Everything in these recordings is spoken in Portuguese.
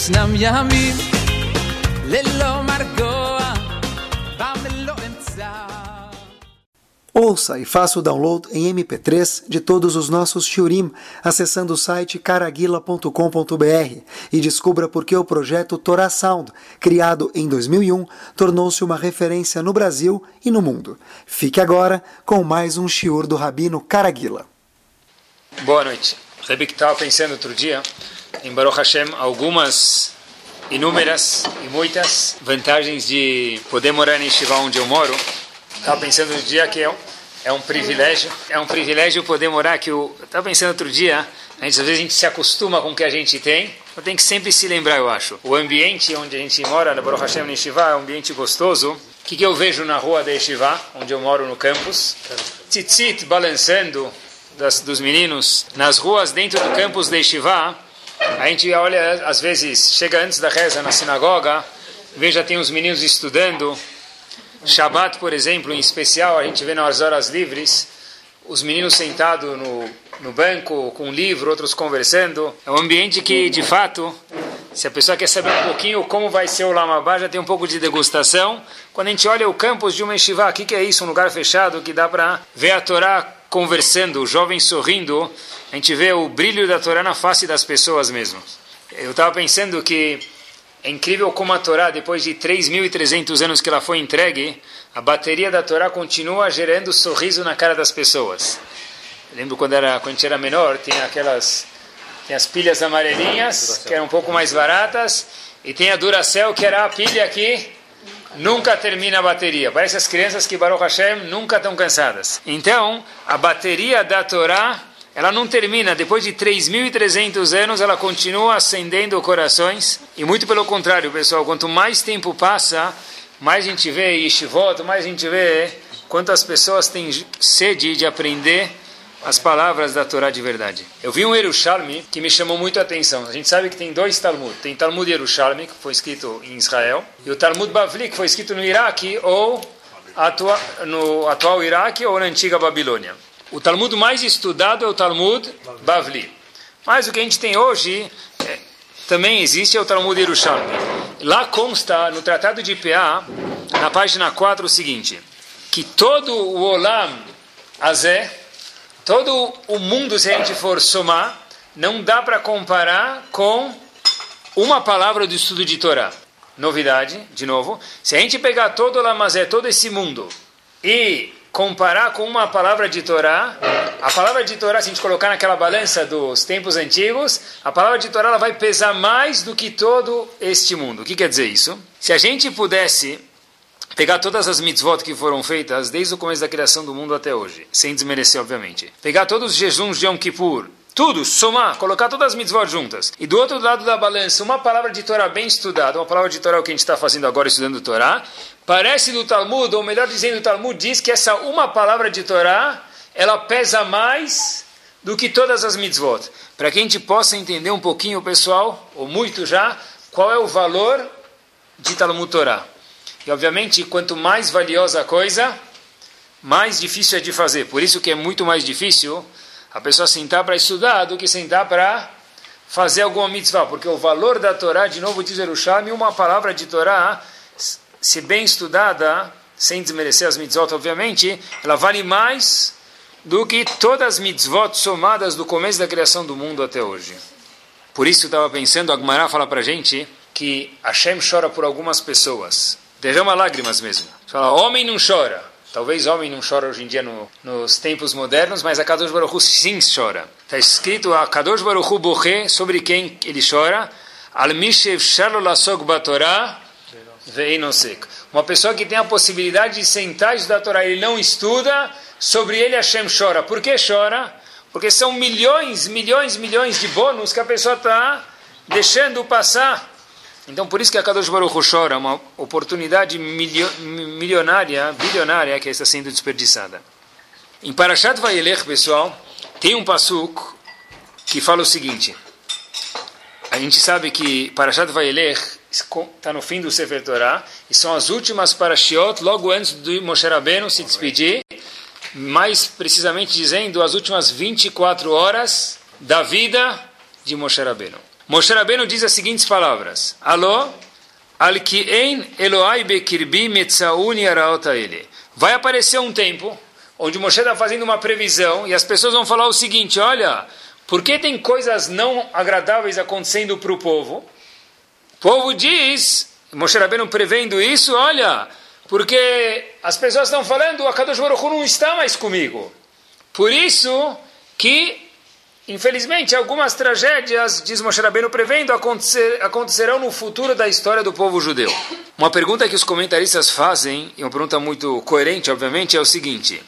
ישנם ימים ללא מרגוע במלוא אמצע Ouça e faça o download em MP3 de todos os nossos shiurim acessando o site caraguila.com.br e descubra por que o projeto Torah Sound, criado em 2001, tornou-se uma referência no Brasil e no mundo. Fique agora com mais um shiur do Rabino Caraguila. Boa noite. Rebbe que estava pensando outro dia, em Baruch Hashem, algumas inúmeras e muitas vantagens de poder morar em Yeshiva onde eu moro. Estava pensando outro dia que é um, é um privilégio, é um privilégio poder morar que eu estava pensando outro dia, a gente, às vezes a gente se acostuma com o que a gente tem, mas tem que sempre se lembrar, eu acho. O ambiente onde a gente mora, na Baruch Hashem, no Yeshiva, é um ambiente gostoso. O que, que eu vejo na rua da Yeshiva, onde eu moro no campus? Tzitzit balançando, das, dos meninos nas ruas dentro do campus de Yeshiva, a gente olha, às vezes, chega antes da reza na sinagoga, veja, tem os meninos estudando. Shabbat, por exemplo, em especial, a gente vê nas horas livres, os meninos sentados no, no banco, com um livro, outros conversando. É um ambiente que, de fato, se a pessoa quer saber um pouquinho como vai ser o Lamabá, já tem um pouco de degustação. Quando a gente olha o campus de uma yeshiva, o que, que é isso? Um lugar fechado que dá para ver a Torá conversando, o jovem sorrindo, a gente vê o brilho da Torá na face das pessoas mesmo. Eu estava pensando que é incrível como a Torá, depois de 3.300 anos que ela foi entregue, a bateria da Torá continua gerando sorriso na cara das pessoas. Eu lembro quando, era, quando a gente era menor, tinha aquelas as pilhas amarelinhas, que eram um pouco mais baratas, e tem a Duracell, que era a pilha que nunca termina a bateria. Parece as crianças que Baruch Hashem nunca estão cansadas. Então, a bateria da Torá, ela não termina. Depois de 3.300 anos, ela continua acendendo corações. E muito pelo contrário, pessoal, quanto mais tempo passa, mais a gente vê Yeshivot, mais a gente vê quantas pessoas têm sede de aprender as palavras da Torá de verdade. Eu vi um Yerushalmi que me chamou muito a atenção. A gente sabe que tem dois Talmud. Tem Talmud Yerushalmi, que foi escrito em Israel, e o Talmud Bavli, que foi escrito no Iraque, ou atua, no atual Iraque, ou na antiga Babilônia. O Talmud mais estudado é o Talmud Bavli. Mas o que a gente tem hoje é, também existe, é o Talmud Yerushalmi. Lá consta, no Tratado de P.A., na página 4, o seguinte, que todo o Olam Azé, Todo o mundo, se a gente for somar, não dá para comparar com uma palavra do estudo de Torá. Novidade, de novo, se a gente pegar todo o Lamazé, todo esse mundo, e comparar com uma palavra de Torá, a palavra de Torá, se a gente colocar naquela balança dos tempos antigos, a palavra de Torá ela vai pesar mais do que todo este mundo. O que quer dizer isso? Se a gente pudesse pegar todas as mitzvot que foram feitas desde o começo da criação do mundo até hoje, sem desmerecer, obviamente. Pegar todos os jejuns de Yom Kippur, tudo, somar, colocar todas as mitzvot juntas. E do outro lado da balança, uma palavra de Torá bem estudada, uma palavra de Torá que a gente está fazendo agora estudando Torá, parece do Talmud, ou melhor dizendo, o Talmud diz que essa uma palavra de Torá, ela pesa mais do que todas as mitzvot. Para que a gente possa entender um pouquinho, pessoal, ou muito já, qual é o valor de Talmud Torá. E obviamente, quanto mais valiosa a coisa, mais difícil é de fazer. Por isso que é muito mais difícil a pessoa sentar para estudar do que sentar para fazer alguma mitzvah. Porque o valor da Torá, de novo diz Yerushalmi, uma palavra de Torá, se bem estudada, sem desmerecer as mitzvot, obviamente, ela vale mais do que todas as mitzvot somadas do começo da criação do mundo até hoje. Por isso eu estava pensando, a Gmará fala para gente que Hashem chora por algumas pessoas derrama lágrimas mesmo. Fala, homem não chora. Talvez homem não chora hoje em dia no, nos tempos modernos, mas a Kadosh Baruch Hu sim chora. Está escrito a Kadosh Baruch Hu Boche, sobre quem ele chora. Al Mishev Shalom Lasog Batorá Veinosek. Uma pessoa que tem a possibilidade de sentar e estudar a Torá, ele não estuda, sobre ele Hashem chora. Por que chora? Porque são milhões, milhões, milhões de bônus que a pessoa está deixando passar. Então, por isso que a Kadosh Baruch chora, uma oportunidade milionária, bilionária que está sendo desperdiçada. Em Parashat Vayelech, pessoal, tem um pasuk que fala o seguinte. A gente sabe que Parashat Vayelech está no fim do Sefer Torah, e são as últimas parashiot, logo antes do Moshe Rabbeinu se despedir, mais precisamente dizendo, as últimas 24 horas da vida de Moshe Rabbeinu. Moshe Rabbeinu diz as seguintes palavras: Alô, Alkien Eloai Bekirbi Metzauni ele. Vai aparecer um tempo onde Moshe está fazendo uma previsão e as pessoas vão falar o seguinte: olha, por que tem coisas não agradáveis acontecendo para o povo? O povo diz, Moshe Rabbeinu prevendo isso, olha, porque as pessoas estão falando, a Kadosh Baruch Hu não está mais comigo. Por isso que Infelizmente, algumas tragédias, diz Moshe Rabbeinu, prevendo acontecer, acontecerão no futuro da história do povo judeu. Uma pergunta que os comentaristas fazem, e uma pergunta muito coerente, obviamente, é o seguinte.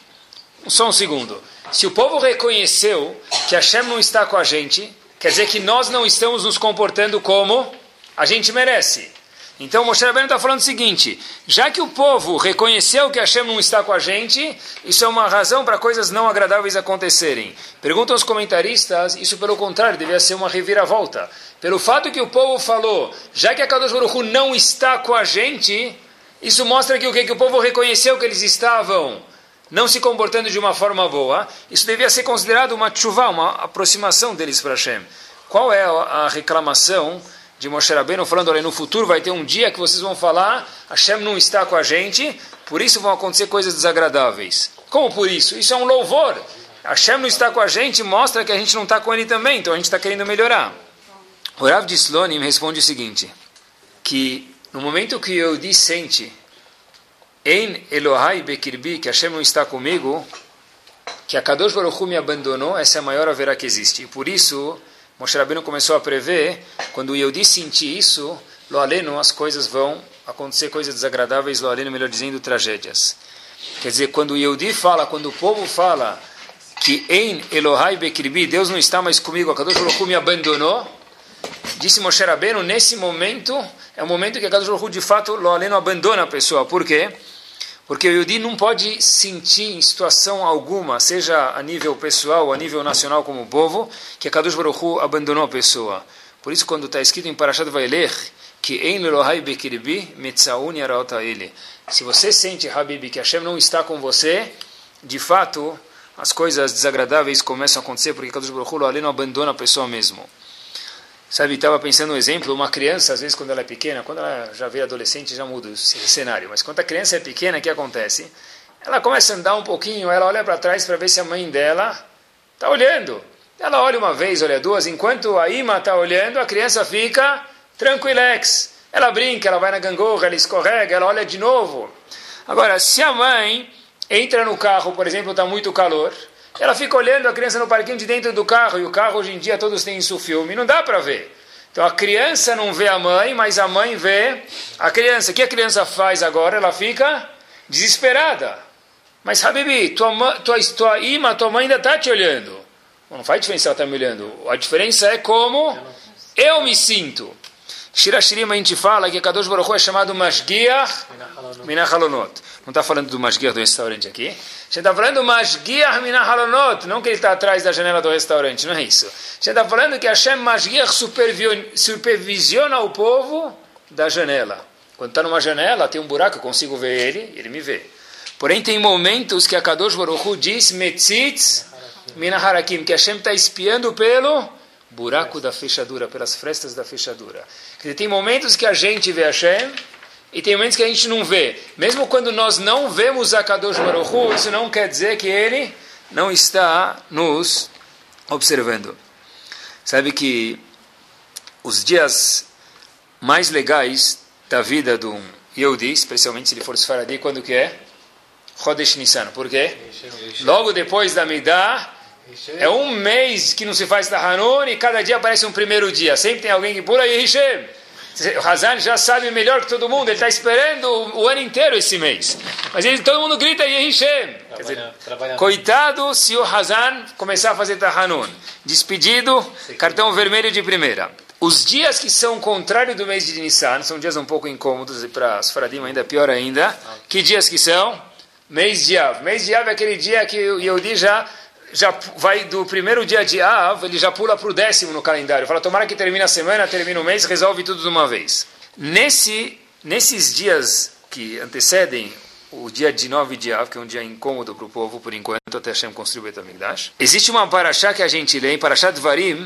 Só um segundo. Se o povo reconheceu que Hashem não está com a gente, quer dizer que nós não estamos nos comportando como a gente merece. Então Moshe Rabbeinu está falando o seguinte: já que o povo reconheceu que Hashem não está com a gente, isso é uma razão para coisas não agradáveis acontecerem. Perguntam os comentaristas, isso pelo contrário, devia ser uma reviravolta. Pelo fato que o povo falou, já que a Kadosh Baruch não está com a gente, isso mostra que o que, que o povo reconheceu que eles estavam não se comportando de uma forma boa. Isso devia ser considerado uma chuva, uma aproximação deles para Hashem. Qual é a reclamação? De Moshe Rabbeinu falando, olha, no futuro vai ter um dia que vocês vão falar, Hashem não está com a gente, por isso vão acontecer coisas desagradáveis. Como por isso? Isso é um louvor. Hashem não está com a gente, mostra que a gente não está com ele também, então a gente está querendo melhorar. O Rav de Slonim responde o seguinte, que no momento que eu dissente em Elohai Bekirbi, que Hashem não está comigo, que a Kadosh Baruch Hu me abandonou, essa é a maior haverá que existe. E por isso Moshe Rabbeinu começou a prever, quando o Yehudi sentir isso, lo aleno, as coisas vão acontecer coisas desagradáveis, lo aleno, melhor dizendo, tragédias. Quer dizer, quando o Yehudi fala, quando o povo fala que em Elohai Bekribi, Deus não está mais comigo, a Kadosh Baruch me abandonou, disse Moshe Rabbeinu, nesse momento, é o momento que a Kadosh Baruch de fato, lo aleno, abandona a pessoa. Por quê? Porque o Yudi não pode sentir em situação alguma, seja a nível pessoal ou a nível nacional como povo, que a Kadosh Baruch Hu abandonou a pessoa. Por isso, quando está escrito em Parashat Vailer, que em Lelohai Bekiribi Metzauni Araota ele. Se você sente, Habib, que Hashem não está com você, de fato, as coisas desagradáveis começam a acontecer, porque Kadosh Baruch Hu não abandona a pessoa mesmo. Sabe, estava pensando um exemplo, uma criança, às vezes quando ela é pequena, quando ela já vê adolescente, já muda o cenário, mas quando a criança é pequena, o que acontece? Ela começa a andar um pouquinho, ela olha para trás para ver se a mãe dela está olhando. Ela olha uma vez, olha duas, enquanto a imã está olhando, a criança fica tranquilex. Ela brinca, ela vai na gangorra, ela escorrega, ela olha de novo. Agora, se a mãe entra no carro, por exemplo, está muito calor, ela fica olhando a criança no parquinho de dentro do carro, e o carro hoje em dia todos têm isso filme, não dá para ver. Então a criança não vê a mãe, mas a mãe vê a criança. O que a criança faz agora? Ela fica desesperada. Mas, Habibi, tua, tua, tua imã, tua mãe ainda está te olhando. Não faz diferença ela está me olhando. A diferença é como eu me sinto. Shirashirim a gente fala que Kadosh Baruch Hu é chamado Mashgiach Minachalonot. Não está falando do Mashgiach do restaurante aqui. A gente está falando do Mashgiach Minachalonot, não que ele está atrás da janela do restaurante, não é isso. A gente está falando que Hashem Mashgiach supervisiona o povo da janela. Quando está numa janela, tem um buraco, eu consigo ver ele, ele me vê. Porém, tem momentos que a Kadosh Baruch Hu diz Metzitz Minaharakim, que Hashem está espiando pelo buraco da fechadura, pelas frestas da fechadura. Dizer, tem momentos que a gente vê Hashem e tem momentos que a gente não vê. Mesmo quando nós não vemos a Kadosh Baruch Hu, isso não quer dizer que ele não está nos observando. Sabe que os dias mais legais da vida de um Yehudi, especialmente se ele for Sfaradi, quando que é? Chodesh Nissan. Por quê? Logo depois da Midah, é um mês que não se faz Tahanun e cada dia aparece um primeiro dia. Sempre tem alguém que pula e Hishem. O Hazan já sabe melhor que todo mundo, ele está esperando o, ano inteiro esse mês. Mas ele, todo mundo grita Yehishem. Coitado se o Hazan começar a fazer Tahanun. Despedido, cartão vermelho de primeira. Os dias que são contrário do mês de Nissan, são dias um pouco incômodos e para as Faradim ainda pior ainda. Que dias que são? Mês de Av. Mês de Av é aquele dia que o Yehudi já já vai do primeiro dia de Av, ele já pula para o décimo no calendário. Fala, tomara que termine a semana, termine o mês, resolve tudo de uma vez. Nesse, nesses dias que antecedem o dia de 9 de Av, que é um dia incômodo para o povo, por enquanto, até Hashem construir o Betamigdash, existe uma paraxá que a gente lê, em Parashat Varim,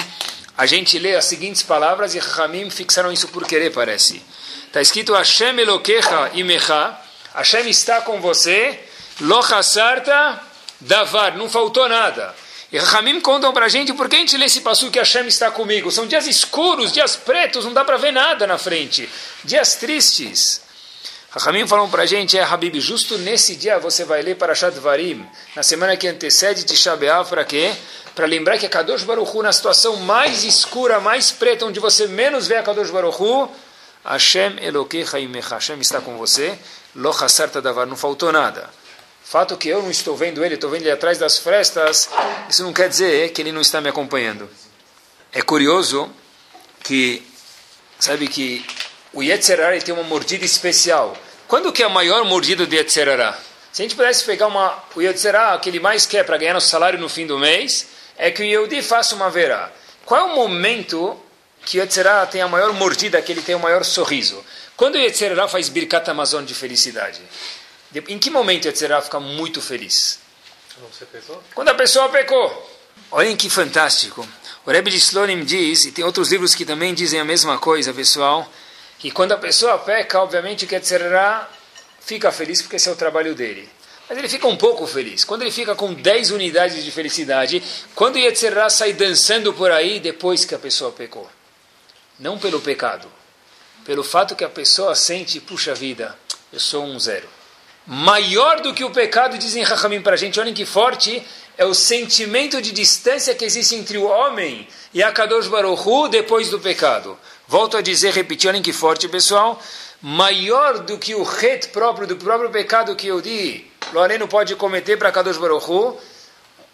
a gente lê as seguintes palavras e Ramim fixaram isso por querer, parece. Está escrito Hashem Elokecha Imecha, Hashem está com você, Lochasarta Davar, não faltou nada. E Ramim contam para a gente por que a gente lê esse passo que Hashem está comigo. São dias escuros, dias pretos, não dá para ver nada na frente. Dias tristes. Ramim falam para a gente, é Habib, justo nesse dia você vai ler para Varim, na semana que antecede Tisha B'Av, para quê? Para lembrar que a Kadosh Baruch Hu, na situação mais escura, mais preta, onde você menos vê a Kadosh Baruch Hu, Hashem Elokecha Imecha, Hashem está com você, Sarta Davar, não faltou nada. Fato que eu não estou vendo ele, estou vendo ele atrás das frestas, isso não quer dizer que ele não está me acompanhando. É curioso que, sabe que o Yetzerara tem uma mordida especial. Quando que é a maior mordida do Yetzerara? Se a gente pudesse pegar uma, o Yetzerara que ele mais quer para ganhar nosso salário no fim do mês, é que o Yehudi faça uma verá. Qual é o momento que o Yetzerara tem a maior mordida, que ele tem o maior sorriso? Quando o Yetzerara faz Birkat Amazon de felicidade? Em que momento a Yetzirah fica muito feliz? Quando a pessoa pecou. Olhem que fantástico. O Rebbe de Slonim diz, e tem outros livros que também dizem a mesma coisa, pessoal, que quando a pessoa peca, obviamente que a Yetzirah fica feliz porque esse é o trabalho dele. Mas ele fica um pouco feliz. Quando ele fica com 10 unidades de felicidade, quando Yetzirah sai dançando por aí depois que a pessoa pecou. Não pelo pecado. Pelo fato que a pessoa sente, puxa vida, eu sou um zero maior do que o pecado, dizem Rahamim para a gente, olhem que forte, é o sentimento de distância que existe entre o homem e a Kadosh Baruch Hu depois do pecado. Volto a dizer, repetir, olhem que forte, pessoal, maior do que o ret próprio, do próprio pecado que eu di, o aleno pode cometer para Kadosh Baruch Hu,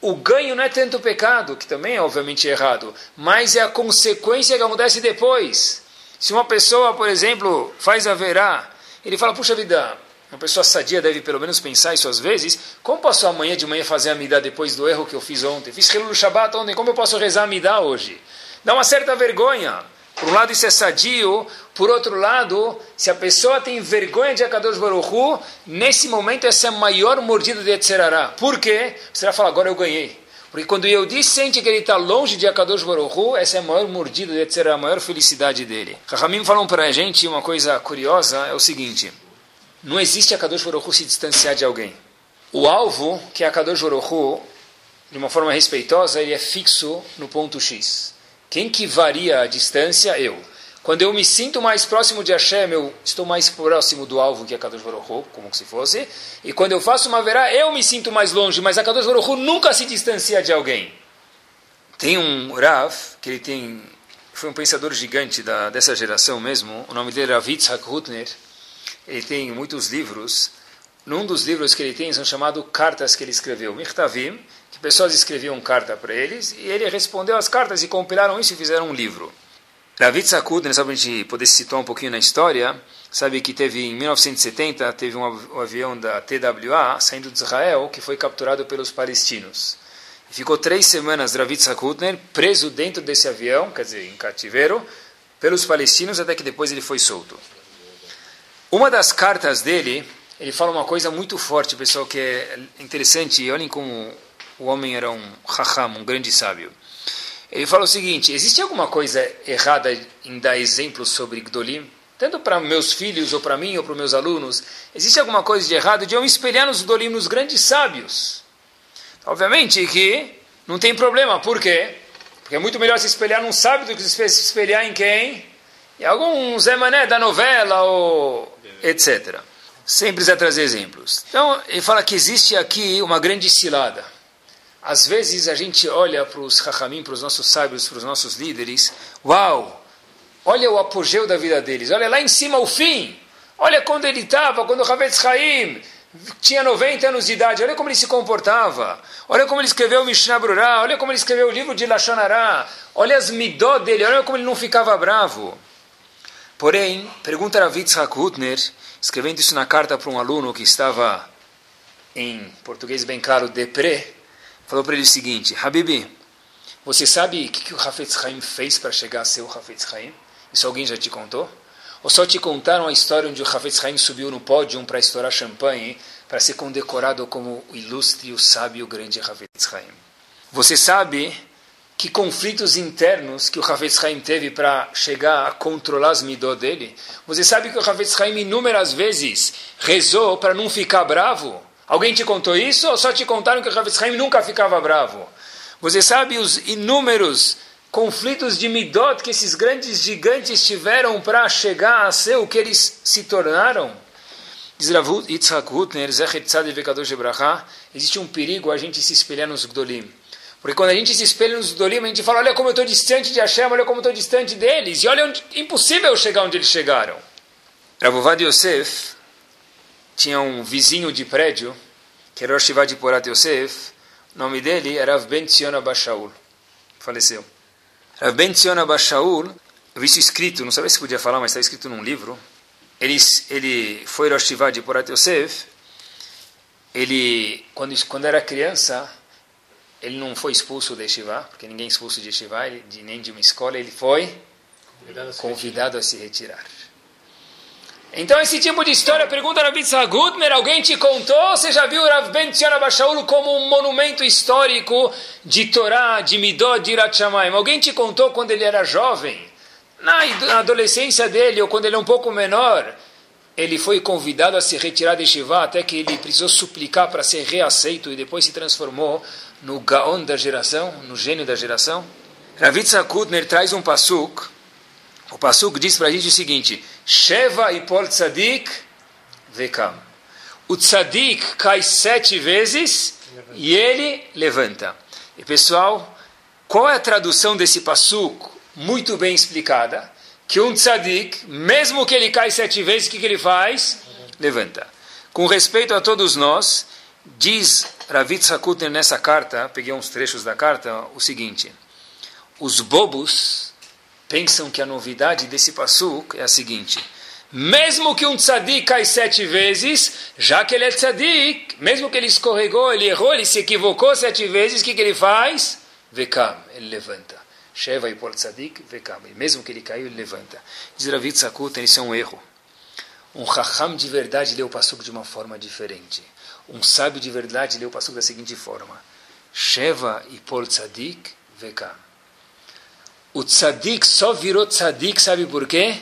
o ganho não é tanto o pecado, que também é obviamente errado, mas é a consequência que acontece depois. Se uma pessoa, por exemplo, faz a verá, ele fala, puxa vida, uma pessoa sadia deve pelo menos pensar isso às vezes. Como posso amanhã de manhã fazer a midá depois do erro que eu fiz ontem? Fiz Hilul Shabbat ontem, como eu posso rezar a midá hoje? Dá uma certa vergonha. Por um lado isso é sadio, por outro lado, se a pessoa tem vergonha de Akadosh Baruch Hu, nesse momento essa é a maior mordida de Etzerará. Por quê? Você vai falar, agora eu ganhei. Porque quando eu disse sente que ele está longe de Akadosh Baruch Hu, essa é a maior mordida de Etzerará, a maior felicidade dele. Rahamim falam para a gente uma coisa curiosa, é o seguinte... Não existe a Kadosh Baruch Hu se distanciar de alguém. O alvo, que é a Kadosh Baruch Hu, de uma forma respeitosa, ele é fixo no ponto X. Quem que varia a distância? Eu. Quando eu me sinto mais próximo de Hashem, eu estou mais próximo do alvo que a Kadosh Baruch Hu, como se fosse. E quando eu faço uma verá, eu me sinto mais longe, mas a Kadosh Baruch Hu nunca se distancia de alguém. Tem um Rav, que ele tem, foi um pensador gigante da, dessa geração mesmo, o nome dele Rav Yitzhak Hutner, ele tem muitos livros. Num dos livros que ele tem são chamados cartas que ele escreveu, Mirtavim, que pessoas escreviam carta para eles, e ele respondeu as cartas e compilaram isso e fizeram um livro. David Sakud, só para a gente poder situar um pouquinho na história, sabe que teve em 1970 teve um, avião da TWA saindo de Israel que foi capturado pelos palestinos. ficou três semanas David Sakudner preso dentro desse avião, quer dizer, em cativeiro, pelos palestinos até que depois ele foi solto. Uma das cartas dele, ele fala uma coisa muito forte, pessoal, que é interessante. Olhem como o homem era um raham, um grande sábio. Ele fala o seguinte: existe alguma coisa errada em dar exemplos sobre Gdolim? Tanto para meus filhos, ou para mim, ou para meus alunos, existe alguma coisa de errado de eu me espelhar nos Gdolim, nos grandes sábios? Obviamente que não tem problema, por quê? Porque é muito melhor se espelhar num sábio do que se espelhar em quem? Em algum Zé Mané da novela, ou etc. Sempre precisa trazer exemplos. Então, ele fala que existe aqui uma grande cilada. Às vezes a gente olha para os hachamim, para os nossos sábios, para os nossos líderes, uau, olha o apogeu da vida deles, olha lá em cima o fim, olha quando ele estava, quando o Havetz Haim tinha 90 anos de idade, olha como ele se comportava, olha como ele escreveu o Mishnah Brurah, olha como ele escreveu o livro de Lashonará, olha as midó dele, olha como ele não ficava bravo. Porém, pergunta a Yitzhak Hutner, escrevendo isso na carta para um aluno que estava, em português bem claro, deprê, falou para ele o seguinte, Habibi, você sabe o que, que o Hafetz Haim fez para chegar a ser o Hafetz Haim? Isso alguém já te contou? Ou só te contaram a história onde o Hafetz Haim subiu no pódio para estourar champanhe, para ser condecorado como o ilustre, o sábio, o grande Hafetz Haim? Você sabe que conflitos internos que o Havetz Haim teve para chegar a controlar as midot dele? Você sabe que o Havetz Haim inúmeras vezes rezou para não ficar bravo? Alguém te contou isso ou só te contaram que o Havetz Haim nunca ficava bravo? Você sabe os inúmeros conflitos de midot que esses grandes gigantes tiveram para chegar a ser o que eles se tornaram? Diz Yitzhak Hutner, Zecher Vekadosh existe um perigo a gente se espelhar nos Gdolim. Porque quando a gente se espelha nos Gdolim, a gente fala, olha como eu estou distante de Hashem, olha como eu estou distante deles, e olha, onde, impossível chegar onde eles chegaram. Ravovad Yosef tinha um vizinho de prédio, que era Rosh de Porat Yosef, o nome dele era Rav Ben. Faleceu. Rav Ben Tzion eu vi isso escrito, não sabia se podia falar, mas está escrito num livro. Ele, ele foi Rosh de Porat Yosef. Ele, quando, quando era criança, ele não foi expulso de Yeshiva, porque ninguém é expulso de Yeshiva, de, nem de uma escola, ele foi convidado a se, convidado a se retirar. Então, esse tipo de história, pergunta Rav Gutner, alguém te contou? Você já viu Rav Ben Tzion como um monumento histórico de Torá, de Midot, de Irat Alguém te contou quando ele era jovem? Na adolescência dele, ou quando ele é um pouco menor, ele foi convidado a se retirar de Shiva, até que ele precisou suplicar para ser reaceito e depois se transformou no Gaon da geração, no gênio da geração. Ravitza Kutner traz um pasuk. O pasuk diz para a gente o seguinte: Sheva e Pol Tzadik vekam. O Tzadik cai sete vezes e ele levanta. E pessoal, qual é a tradução desse pasuk? Muito bem explicada. Que um tzadik, mesmo que ele cai sete vezes, o que, que ele faz? Levanta. Com respeito a todos nós, diz Ravit Sakutner nessa carta, peguei uns trechos da carta, o seguinte: os bobos pensam que a novidade desse passuk é a seguinte: mesmo que um tzadik cai sete vezes, já que ele é tzadik, mesmo que ele escorregou, ele errou, ele se equivocou sete vezes, o que, que ele faz? Vekam, ele levanta. Sheva e por tzadik, vekam. Mesmo que ele caiu, ele levanta. Diz Ravit Sakutner, isso é um erro. Um raham de verdade leu o passuk de uma forma diferente. Um sábio de verdade leu o passo da seguinte forma: Sheva e Pol Tzadik Vekam. O Tzadik só virou Tzadik, sabe por quê?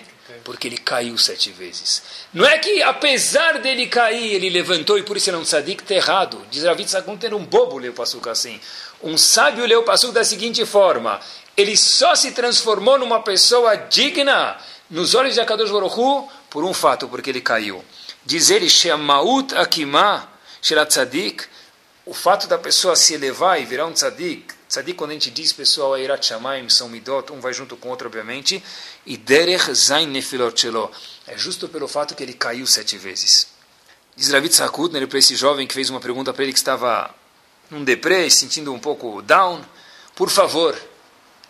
Porque ele caiu sete vezes. Não é que, apesar dele cair, ele levantou e por isso ele é um tzadik, está errado. Diz Ravit Sakunt, um bobo leu o assim. Um sábio leu o da seguinte forma: ele só se transformou numa pessoa digna nos olhos de Akadosh Baruch por um fato, porque ele caiu. Diz ele, Shemaut Akimah, Shirat Tzadik, o fato da pessoa se elevar e virar um tzadik, tzadik quando a gente diz, pessoal, é Irat Shamaim, são midot, um vai junto com o outro, obviamente, e Derech Zain Nefilot Shelo, é justo pelo fato que ele caiu sete vezes. Diz Ravit Sakutner para esse jovem que fez uma pergunta para ele que estava num deprê, sentindo um pouco down, por favor,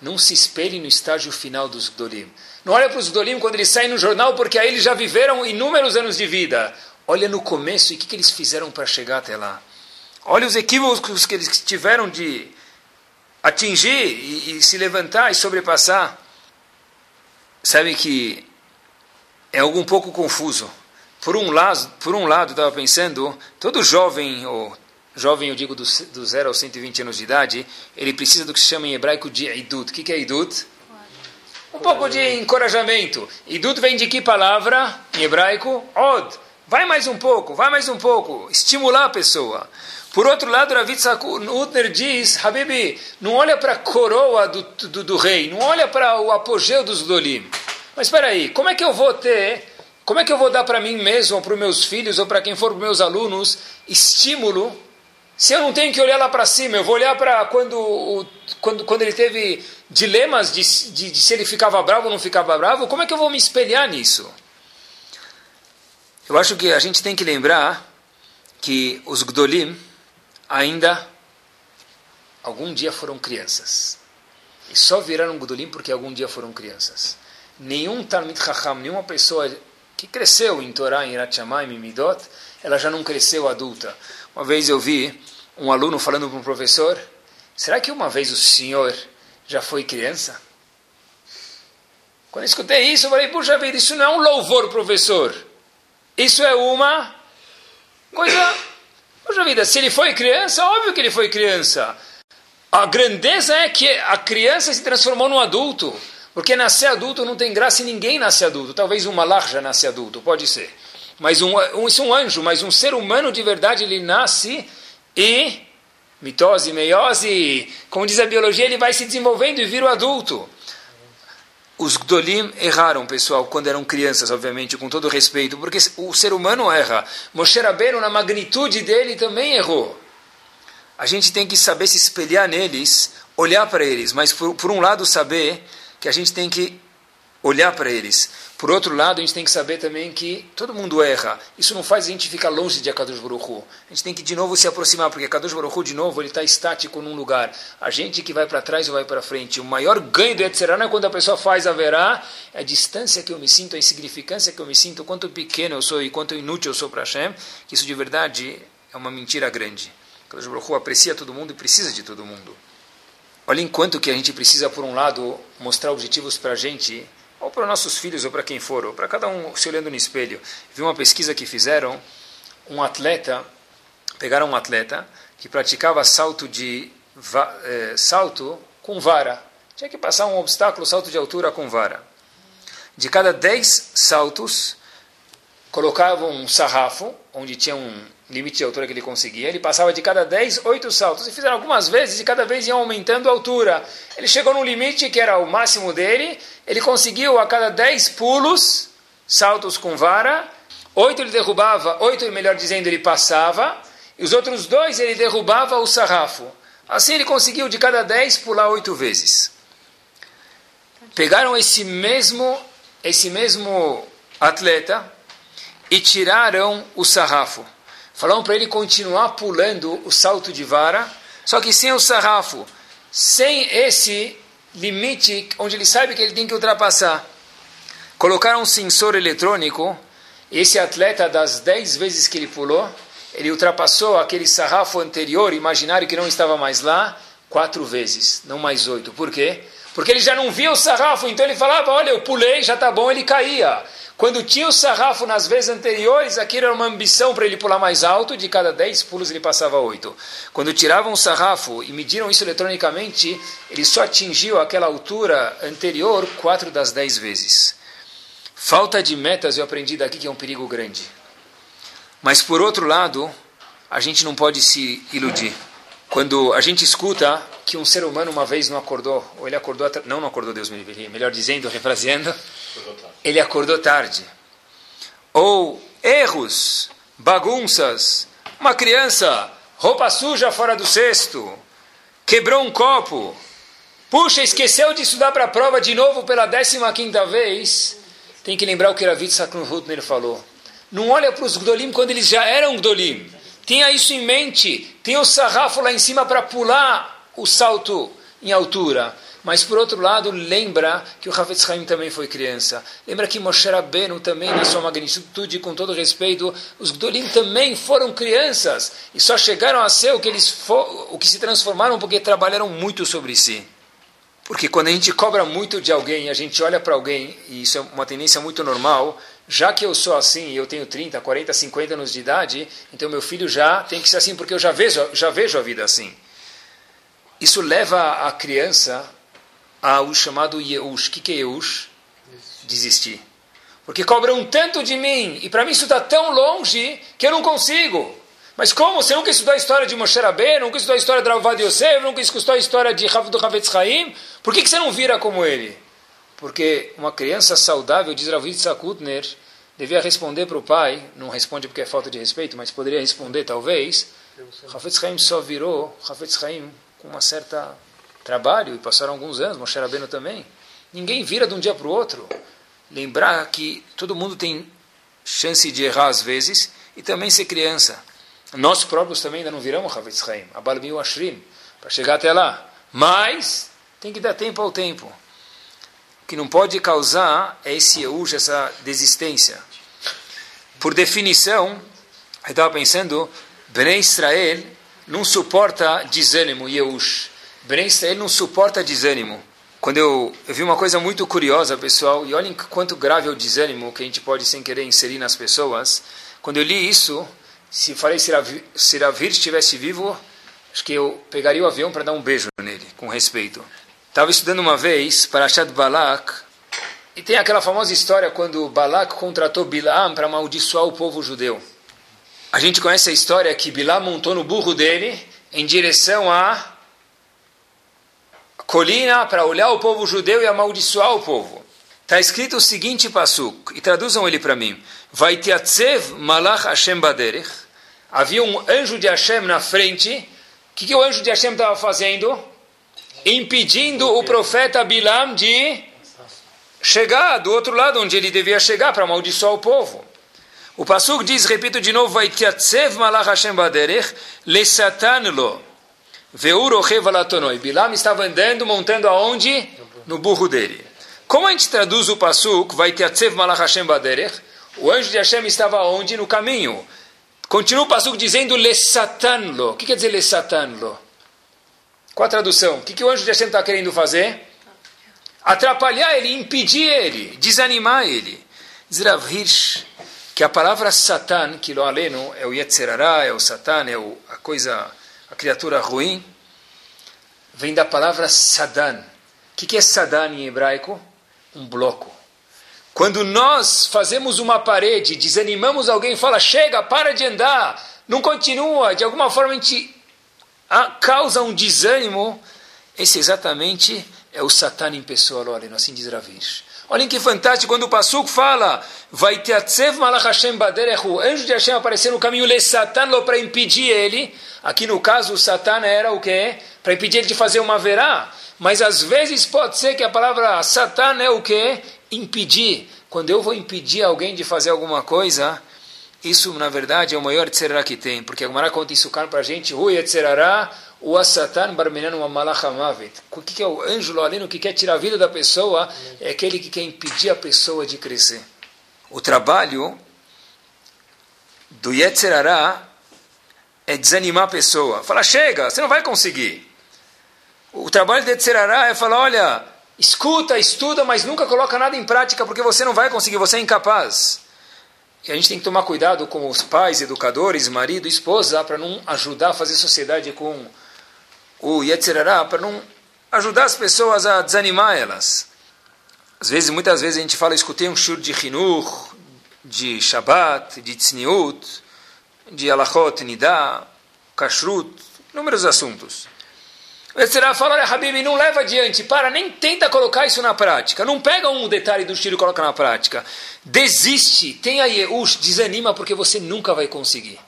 não se espelhe no estágio final dos Gdolim. Não olha para os Gdolim quando eles saem no jornal, porque aí eles já viveram inúmeros anos de vida. Olha no começo e o que, que eles fizeram para chegar até lá. Olha os equívocos que eles tiveram de atingir e, e se levantar e sobrepassar. Sabe que é algo um pouco confuso. Por um lado, por um lado, estava pensando, todo jovem, ou jovem eu digo do, do 0 aos 120 anos de idade, ele precisa do que se chama em hebraico de idut. O que, que é idut? Um pouco de encorajamento. Idut vem de que palavra em hebraico? Od. Vai mais um pouco, vai mais um pouco. Estimular a pessoa. Por outro lado, Ravid Utner diz, Habibi, não olha para a coroa do, do, do, rei, não olha para o apogeu dos Dolim. Mas espera aí, como é que eu vou ter, como é que eu vou dar para mim mesmo, ou para os meus filhos, ou para quem for para meus alunos, estímulo, se eu não tenho que olhar lá para cima, eu vou olhar para quando, quando, quando ele teve dilemas de, de, de se ele ficava bravo ou não ficava bravo, como é que eu vou me espelhar nisso? Eu acho que a gente tem que lembrar que os Gdolim ainda algum dia foram crianças. E só viraram Gdolim porque algum dia foram crianças. Nenhum Talmid Chacham, nenhuma pessoa que cresceu em Torá, em Irat em Midot, ela já não cresceu adulta. Uma vez eu vi um aluno falando para um professor, será que uma vez o senhor já foi criança? Quando eu escutei isso, eu falei, puxa vida, isso não é um louvor, professor. Isso é uma coisa. Poxa vida, se ele foi criança, óbvio que ele foi criança. A grandeza é que a criança se transformou num adulto. Porque nascer adulto não tem graça e ninguém nasce adulto. Talvez uma larja nasce adulto, pode ser. Mas um, um, isso é um anjo, mas um ser humano de verdade, ele nasce e, mitose, meiose, como diz a biologia, ele vai se desenvolvendo e vira o adulto. Os Gdolim erraram, pessoal, quando eram crianças, obviamente, com todo respeito, porque o ser humano erra. Moshe Rabbeinu, na magnitude dele, também errou. A gente tem que saber se espelhar neles, olhar para eles, mas por, por um lado saber que a gente tem que olhar para eles. Por outro lado, a gente tem que saber também que todo mundo erra. Isso não faz a gente ficar longe de Akadosh Hu. A gente tem que de novo se aproximar, porque Akadosh Hu, de novo, ele está estático num lugar. A gente que vai para trás ou vai para frente. O maior ganho do Yetzirah não é quando a pessoa faz a verá, é a distância que eu me sinto, a insignificância que eu me sinto, quanto pequeno eu sou e quanto inútil eu sou para Hashem, que isso de verdade é uma mentira grande. Akadosh Hu aprecia todo mundo e precisa de todo mundo. Olha enquanto que a gente precisa, por um lado, mostrar objetivos para a gente, ou para nossos filhos, ou para quem for, ou para cada um se olhando no espelho. Vi uma pesquisa que fizeram, um atleta, pegaram um atleta que praticava salto de eh, salto com vara. Tinha que passar um obstáculo, salto de altura com vara. De cada 10 saltos, colocavam um sarrafo, onde tinha um limite de altura que ele conseguia. Ele passava de cada 10, 8 saltos. E fizeram algumas vezes e cada vez iam aumentando a altura. Ele chegou no limite que era o máximo dele. Ele conseguiu a cada 10 pulos, saltos com vara. 8 ele derrubava, 8 melhor dizendo, ele passava. E os outros dois ele derrubava o sarrafo. Assim ele conseguiu de cada 10 pular 8 vezes. Pegaram esse mesmo, esse mesmo atleta e tiraram o sarrafo. Falaram para ele continuar pulando o salto de vara, só que sem o sarrafo, sem esse limite onde ele sabe que ele tem que ultrapassar. Colocaram um sensor eletrônico, esse atleta, das 10 vezes que ele pulou, ele ultrapassou aquele sarrafo anterior, imaginário que não estava mais lá, quatro vezes, não mais oito. Por quê? Porque ele já não via o sarrafo, então ele falava, olha, eu pulei, já está bom, ele caía. Quando tinha o sarrafo nas vezes anteriores, aquilo era uma ambição para ele pular mais alto, de cada 10 pulos ele passava 8. Quando tiravam o sarrafo e mediram isso eletronicamente, ele só atingiu aquela altura anterior 4 das 10 vezes. Falta de metas eu aprendi daqui que é um perigo grande. Mas por outro lado, a gente não pode se iludir. Quando a gente escuta que um ser humano uma vez não acordou, ou ele acordou, não, não acordou Deus me livre, melhor dizendo, refraseando, ele acordou tarde. Ou erros, bagunças, uma criança, roupa suja fora do cesto, quebrou um copo, puxa, esqueceu de estudar para a prova de novo pela décima quinta vez, tem que lembrar o que Ravid Sakun Hutner falou. Não olha para os Gdolim quando eles já eram Gdolim. Tenha isso em mente. Tem o sarrafo lá em cima para pular o salto em altura. Mas, por outro lado, lembra que o Havetz Haim também foi criança. Lembra que Moshe Rabbeinu também, na sua magnitude, com todo respeito, os Gdolim também foram crianças. E só chegaram a ser o que, eles o que se transformaram porque trabalharam muito sobre si. Porque quando a gente cobra muito de alguém, a gente olha para alguém, e isso é uma tendência muito normal, já que eu sou assim, e eu tenho 30, 40, 50 anos de idade, então meu filho já tem que ser assim, porque eu já vejo, já vejo a vida assim. Isso leva a criança ao chamado Yeush. O que, que é Yeush? Desistir. Porque cobram tanto de mim, e para mim isso está tão longe que eu não consigo. Mas como? Você nunca estudou a história de Moshe Rabbeinu, nunca estudou a história de Ravad Yosef, nunca estudou a história de do Havetz Haim? Por que, que você não vira como ele? Porque uma criança saudável, diz Ravid Sakutner, devia responder para o pai, não responde porque é falta de respeito, mas poderia responder talvez, Hafetz Haim só virou Hafetz Haim com uma certa trabalho, e passaram alguns anos, Moshe Rabbeinu também. Ninguém vira de um dia para o outro. Lembrar que todo mundo tem chance de errar às vezes, e também ser criança. Nós próprios também ainda não viramos Hafetz Haim, Abalmi Ashrim, para chegar até lá. Mas tem que dar tempo ao tempo que não pode causar esse Yeush, essa desistência. Por definição, eu estava pensando, Bnei Israel não suporta desânimo, Yeush. Bnei Israel não suporta desânimo. Quando eu, eu vi uma coisa muito curiosa, pessoal, e olhem quanto grave é o desânimo que a gente pode sem querer inserir nas pessoas. Quando eu li isso, se falei se Ravir estivesse vivo, acho que eu pegaria o avião para dar um beijo nele com respeito. Estava estudando uma vez para Shad Balak, e tem aquela famosa história quando Balak contratou Bilam para amaldiçoar o povo judeu. A gente conhece a história que Bilam montou no burro dele em direção à colina para olhar o povo judeu e amaldiçoar o povo. Está escrito o seguinte passuk, e traduzam ele para mim. Vai teatzev malach Hashem baderech. Havia um anjo de Hashem na frente. O que, que o anjo de Hashem estava fazendo? Impedindo o profeta Bilam de chegar do outro lado onde ele devia chegar para amaldiçoar o povo. O Passuk diz, repito de novo, vai teatzev malach Hashem baderech le satan lo. Veur olatonoi. Bilam estava andando, montando aonde? No burro dele. Como a gente traduz o Passuk, vai teatzev malach Hashem baderech, o anjo de Hashem estava aonde? No caminho. Continua o Passuk dizendo le satanlo. O que quer dizer le satanlo? Qual a tradução? O que, que o anjo de Hashem está querendo fazer? Atrapalhar ele, impedir ele, desanimar ele. Zrav Hirsch, que a palavra Satan, que lo aleno, é o Yetzerará, é o Satan, é o, a coisa, a criatura ruim, vem da palavra Sadan. O que, que é Sadan em hebraico? Um bloco. Quando nós fazemos uma parede, desanimamos alguém, fala, chega, para de andar, não continua, de alguma forma a gente causa um desânimo, esse exatamente é o Satan em pessoa, olhem, assim diz Ravish. Olhem que fantástico, quando o Pasuk fala, vai ter Atzev Malach anjo de Hashem aparecer no caminho, le Satan para impedir ele. Aqui no caso, o Satan era o quê? Para impedir ele de fazer uma verá. Mas às vezes pode ser que a palavra Satan é o quê? Impedir. Quando eu vou impedir alguém de fazer alguma coisa, isso na verdade é o maior tzerará que tem. Porque a Gemara conta isso para a gente, Rui tzerará, o Asatan barmenano uma malachamavet. O que é o anjo aleno que quer tirar a vida da pessoa? É aquele que quer impedir a pessoa de crescer. O trabalho do Yetzerará é desanimar a pessoa. Fala, chega, você não vai conseguir. O trabalho do Yetzerará é falar, olha, escuta, estuda, mas nunca coloca nada em prática porque você não vai conseguir, você é incapaz. E a gente tem que tomar cuidado com os pais, educadores, marido, esposa, para não ajudar a fazer sociedade com o Yetzirará para não ajudar as pessoas a desanimar elas. Às vezes, muitas vezes a gente fala, escutei um shur de Hinur, de Shabbat, de Tzniut, de Alachot, Nidá, Kashrut, inúmeros assuntos. Yetzirará fala, olha, Habib, não leva adiante, para, nem tenta colocar isso na prática. Não pega um detalhe do shur e coloca na prática. Desiste, tenha Yehush, desanima, porque você nunca vai conseguir.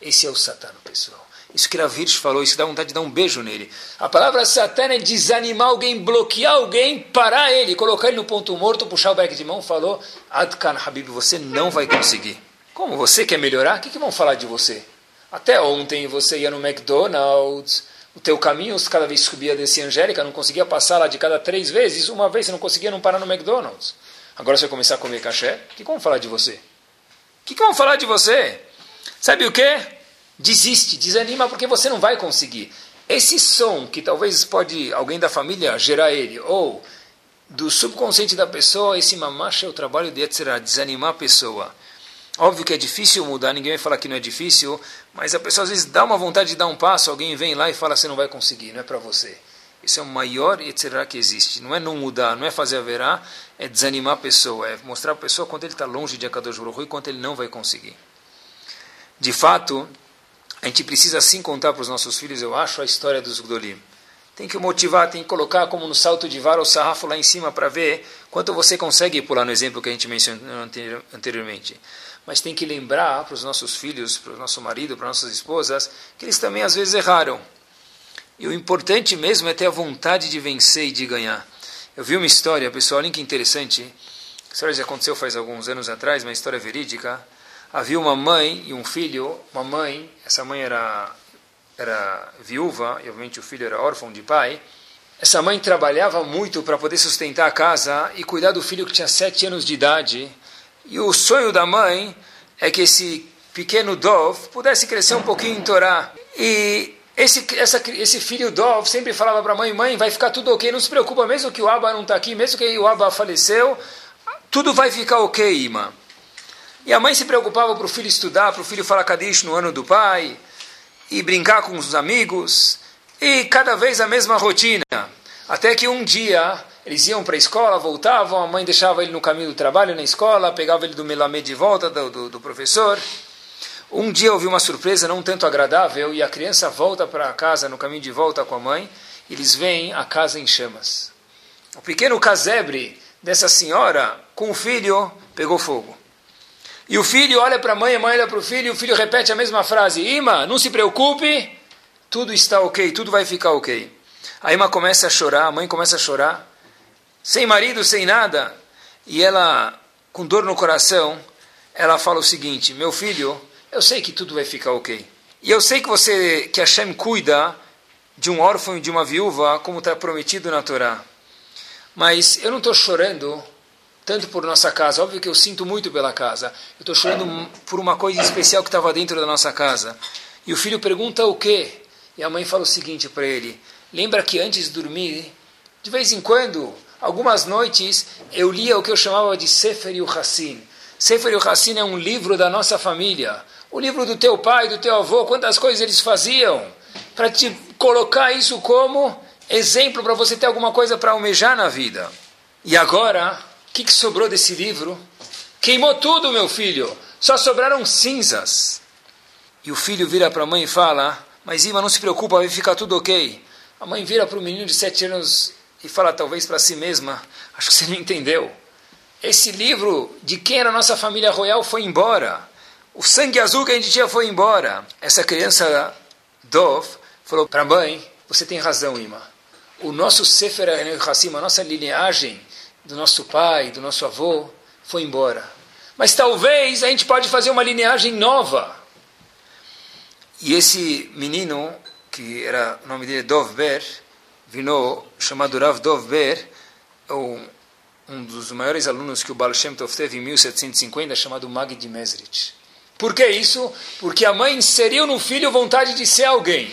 Esse é o Satã, pessoal. Isso que Rav Hirsch falou, isso dá vontade de dar um beijo nele. A palavra satã é desanimar alguém, bloquear alguém, parar ele, colocar ele no ponto morto, puxar o beck de mão, falou, Adkan Habib, você não vai conseguir. Como você quer melhorar? O que, que vão falar de você? Até ontem você ia no McDonald's, o teu caminho, cada vez subia desse Angélica, não conseguia passar lá de cada três vezes, uma vez você não conseguia não parar no McDonald's. Agora você vai começar a comer caché, o que, que vão falar de você? O que, que vão falar de você? Sabe o que? desiste, desanima porque você não vai conseguir. Esse som que talvez pode alguém da família gerar ele, ou do subconsciente da pessoa, esse mamacha é o trabalho de Yetzirah, desanimar a pessoa. Óbvio que é difícil mudar, ninguém vai falar que não é difícil, mas a pessoa às vezes dá uma vontade de dar um passo, alguém vem lá e fala você não vai conseguir, não é para você. Isso é o maior Yetzirah que existe. Não é não mudar, não é fazer a verá, é desanimar a pessoa, é mostrar a pessoa quanto ele está longe de Akadosh Baruch e quanto ele não vai conseguir. De fato, a gente precisa sim contar para os nossos filhos, eu acho, a história dos Gdolim. Tem que motivar, tem que colocar como no salto de vara o sarrafo lá em cima para ver quanto você consegue pular no exemplo que a gente mencionou anteriormente. Mas tem que lembrar para os nossos filhos, para o nosso marido, para nossas esposas, que eles também às vezes erraram. E o importante mesmo é ter a vontade de vencer e de ganhar. Eu vi uma história, pessoal, olha que interessante. A história já aconteceu faz alguns anos atrás, uma história verídica havia uma mãe e um filho. Uma mãe, essa mãe era, era viúva, e obviamente o filho era órfão de pai. Essa mãe trabalhava muito para poder sustentar a casa e cuidar do filho que tinha sete anos de idade. E o sonho da mãe é que esse pequeno Dov pudesse crescer um pouquinho em Torá. E esse, essa, esse filho Dov sempre falava para a mãe, mãe, vai ficar tudo ok, não se preocupa, mesmo que o Abba não está aqui, mesmo que o Abba faleceu, tudo vai ficar ok, irmã. E a mãe se preocupava para o filho estudar, para o filho falar Kadish no ano do pai, e brincar com os amigos. E cada vez a mesma rotina. Até que um dia eles iam para a escola, voltavam, a mãe deixava ele no caminho do trabalho, na escola, pegava ele do melamê de volta, do, do, do professor. Um dia houve uma surpresa não tanto agradável e a criança volta para casa no caminho de volta com a mãe. Eles veem a casa em chamas. O pequeno casebre dessa senhora com o filho pegou fogo. E o filho olha para a mãe, a mãe olha para o filho, e o filho repete a mesma frase: Ima, não se preocupe, tudo está ok, tudo vai ficar ok. A Ima começa a chorar, a mãe começa a chorar, sem marido, sem nada, e ela, com dor no coração, ela fala o seguinte: Meu filho, eu sei que tudo vai ficar ok. E eu sei que você, que Hashem cuida de um órfão e de uma viúva, como está prometido na Torá. Mas eu não estou chorando tanto por nossa casa. Óbvio que eu sinto muito pela casa. Eu estou chorando por uma coisa especial que estava dentro da nossa casa. E o filho pergunta o quê? E a mãe fala o seguinte para ele: Lembra que antes de dormir, de vez em quando, algumas noites, eu lia o que eu chamava de Sefer Yuhassin. Sefer Yuhassin é um livro da nossa família o livro do teu pai, do teu avô, quantas coisas eles faziam, para te colocar isso como exemplo para você ter alguma coisa para almejar na vida. E agora, o que, que sobrou desse livro? Queimou tudo, meu filho. Só sobraram cinzas. E o filho vira para a mãe e fala: Mas Ima, não se preocupa, vai ficar tudo ok. A mãe vira para o menino de sete anos e fala, talvez para si mesma: Acho que você não entendeu. Esse livro de quem era a nossa família royal foi embora. O sangue azul que a gente tinha foi embora. Essa criança, Dov, falou para a mãe: Você tem razão, Ima. O nosso Sefer Hassim, a nossa lineagem do nosso pai, do nosso avô, foi embora. Mas talvez a gente pode fazer uma lineagem nova. E esse menino, que era o nome dele Dov Ber, vinou, chamado Rav Dov Ber, um, um dos maiores alunos que o Baal Shem Tov teve em 1750, chamado Magid Mesrich. Por que isso? Porque a mãe inseriu no filho vontade de ser alguém.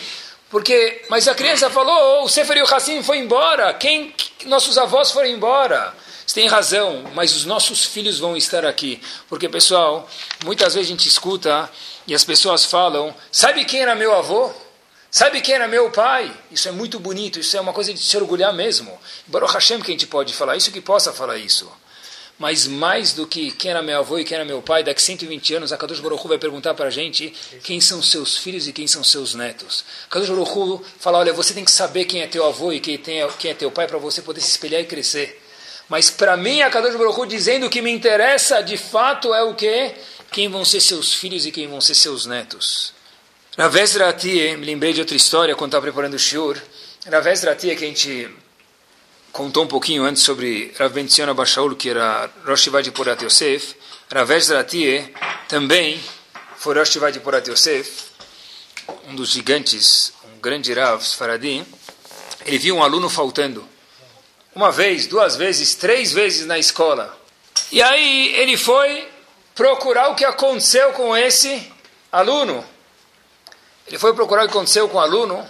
Porque, mas a criança falou, oh, o Sefer Hassim foi embora, quem nossos avós foram embora. Você tem razão, mas os nossos filhos vão estar aqui. Porque, pessoal, muitas vezes a gente escuta e as pessoas falam, sabe quem era meu avô? Sabe quem era meu pai? Isso é muito bonito, isso é uma coisa de se orgulhar mesmo. Baruch Hashem que a gente pode falar isso, que possa falar isso. Mas mais do que quem era meu avô e quem era meu pai, daqui 120 anos, a Kadosh Baruch Hu vai perguntar para a gente quem são seus filhos e quem são seus netos. Kadosh Baruch Hu fala, olha, você tem que saber quem é teu avô e quem, quem é teu pai para você poder se espelhar e crescer. Mas para mim, a Kadosh Baruch Hu dizendo que me interessa de fato é o que? Quem vão ser seus filhos e quem vão ser seus netos. Na véspera me lembrei de outra história quando estava preparando o shiur. Na véspera que a gente contou um pouquinho antes sobre Rav Ben Zion Abashaul, que era Rosh de Porat Yosef. Rav Ezratie também foi Rosh de Porat Yosef, um dos gigantes, um grande Rav Sfaradim. Ele viu um aluno faltando. Uma vez, duas vezes, três vezes na escola. E aí ele foi procurar o que aconteceu com esse aluno. Ele foi procurar o que aconteceu com o aluno.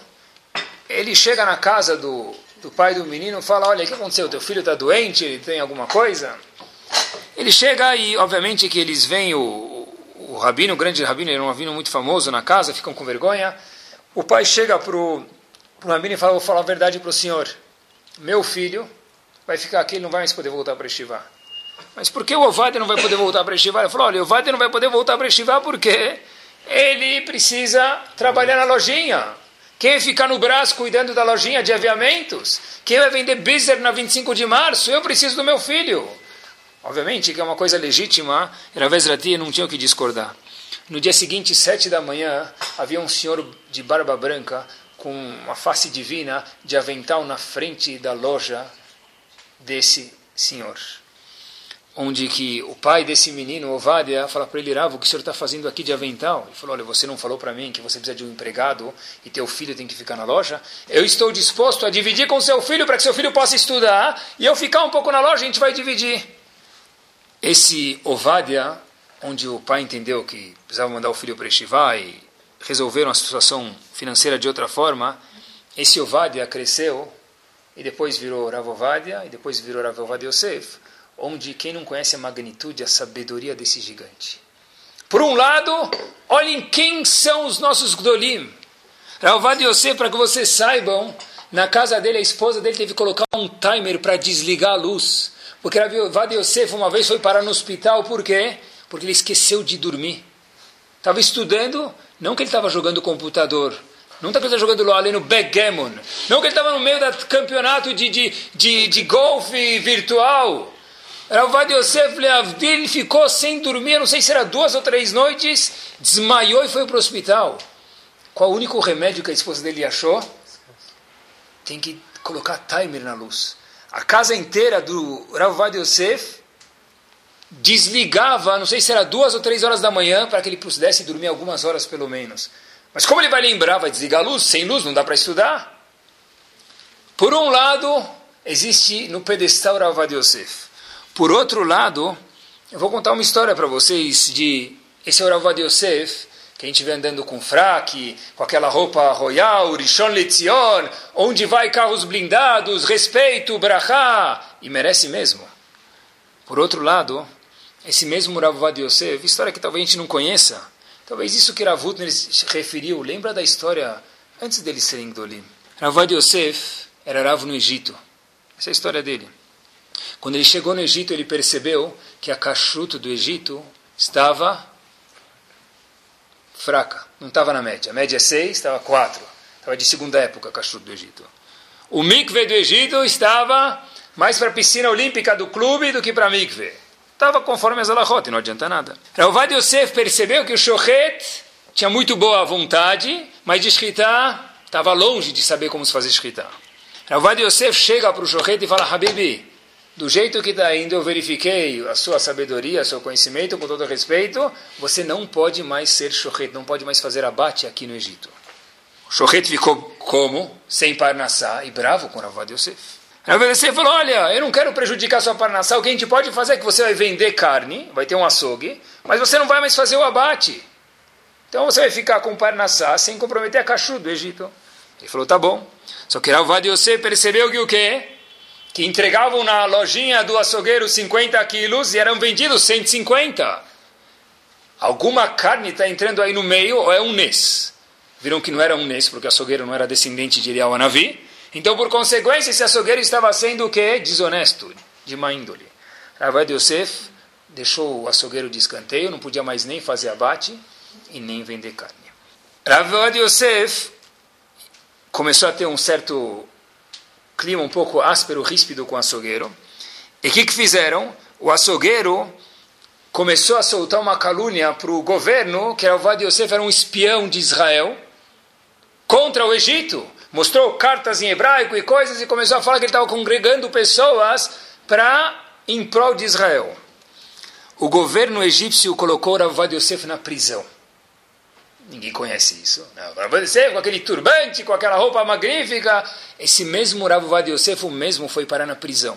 Ele chega na casa do do pai do menino fala, olha, o que aconteceu? Teu filho está doente? Ele tem alguma coisa? Ele chega e, obviamente, que eles veem o, o rabino, o grande rabino, ele era um rabino muito famoso na casa, ficam com vergonha. O pai chega para o rabino e fala, vou falar a verdade para o senhor. Meu filho vai ficar aqui, ele não vai mais poder voltar para Estivá. Mas por que o Ovadia não vai poder voltar para Estivá? Ele falou, olha, o Ovadia não vai poder voltar para Estivá porque ele precisa trabalhar na lojinha. Quem ficar no braço cuidando da lojinha de aviamentos? Quem vai vender bizer na 25 de março? Eu preciso do meu filho. Obviamente que é uma coisa legítima, Ravez Rati não tinha o que discordar. No dia seguinte, sete da manhã, havia um senhor de barba branca com uma face divina de avental na frente da loja desse senhor onde que o pai desse menino, Ovadia, fala para ele, Ravo, o que o senhor está fazendo aqui de avental? Ele falou, olha, você não falou para mim que você precisa de um empregado e teu filho tem que ficar na loja? Eu estou disposto a dividir com seu filho para que seu filho possa estudar e eu ficar um pouco na loja, a gente vai dividir. Esse Ovadia, onde o pai entendeu que precisava mandar o filho para Estivá e resolveram a situação financeira de outra forma, esse Ovadia cresceu e depois virou Rav Ovadia e depois virou Rav Ovadia Yosef onde quem não conhece a magnitude, a sabedoria desse gigante. Por um lado, olhem quem são os nossos Gdolim. Ravad Yosef, para que vocês saibam, na casa dele, a esposa dele teve que colocar um timer para desligar a luz. Porque Ravad Yosef uma vez foi parar no hospital, por quê? Porque ele esqueceu de dormir. Estava estudando, não que ele estava jogando computador, não que ele estava jogando ali no backgammon, não que ele estava no meio do campeonato de, de, de, de golfe virtual. Ravad Yosef Leavdil ficou sem dormir, não sei se era duas ou três noites, desmaiou e foi para o hospital. Qual o único remédio que a esposa dele achou? Tem que colocar timer na luz. A casa inteira do Ravad Yosef desligava, não sei se era duas ou três horas da manhã, para que ele pudesse dormir algumas horas pelo menos. Mas como ele vai lembrar, vai desligar a luz? Sem luz não dá para estudar. Por um lado, existe no pedestal Ravad Yosef. Por outro lado, eu vou contar uma história para vocês de esse é o Ravad Yosef, que a gente vê andando com fraque, com aquela roupa royal, Rishon Letzion, onde vai carros blindados, respeito, brachá, e merece mesmo. Por outro lado, esse mesmo Ravad Yosef, história que talvez a gente não conheça, talvez isso que Ravutner referiu, lembra da história antes dele ser Gdolim. Ravad Yosef era Rav no Egito. Essa é a história dele. Quando ele chegou no Egito, ele percebeu que a cachuto do Egito estava fraca, não estava na média. A média é 6, estava 4. Estava de segunda época, cachuto do Egito. O mikve do Egito estava mais para a piscina olímpica do clube do que para a mikve. Estava conforme as alahot, não adianta nada. Ravad Yosef percebeu que o shochet tinha muito boa vontade, mas de escritar estava longe de saber como se fazer escritar. Ravad Yosef chega para o shochet e fala, Habibi, do jeito que está indo, eu verifiquei a sua sabedoria, o seu conhecimento, com todo respeito, você não pode mais ser shochet, não pode mais fazer abate aqui no Egito. O shochet ficou como? Sem parnassá e bravo com Ravad Yosef. Ravad Yosef falou, olha, eu não quero prejudicar sua parnassá, o que a gente pode fazer é que você vai vender carne, vai ter um açougue, mas você não vai mais fazer o abate. Então você vai ficar com parnassá sem comprometer a cachu do Egito. Ele falou, tá bom. Só que Ravad Yosef percebeu que o quê? Que entregavam na lojinha do açougueiro 50 quilos e eram vendidos 150. Alguma carne está entrando aí no meio ou é um Nes? Viram que não era um Nes, porque o açougueiro não era descendente de Eliyahu Anavi. Então, por consequência, esse açougueiro estava sendo o quê? Desonesto, de má índole. Ravad Yosef deixou o açougueiro de escanteio, não podia mais nem fazer abate e nem vender carne. Ravad Yosef começou a ter um certo clima um pouco áspero, ríspido com o açougueiro. E o que, que fizeram? O açougueiro começou a soltar uma calúnia para o governo que Avad Yosef era um espião de Israel contra o Egito. Mostrou cartas em hebraico e coisas e começou a falar que ele estava congregando pessoas para em prol de Israel. O governo egípcio colocou Avad Yosef na prisão. Ninguém conhece isso. Rav Yosef com aquele turbante, com aquela roupa magnífica. Esse mesmo Rav Yosef, o mesmo foi parar na prisão.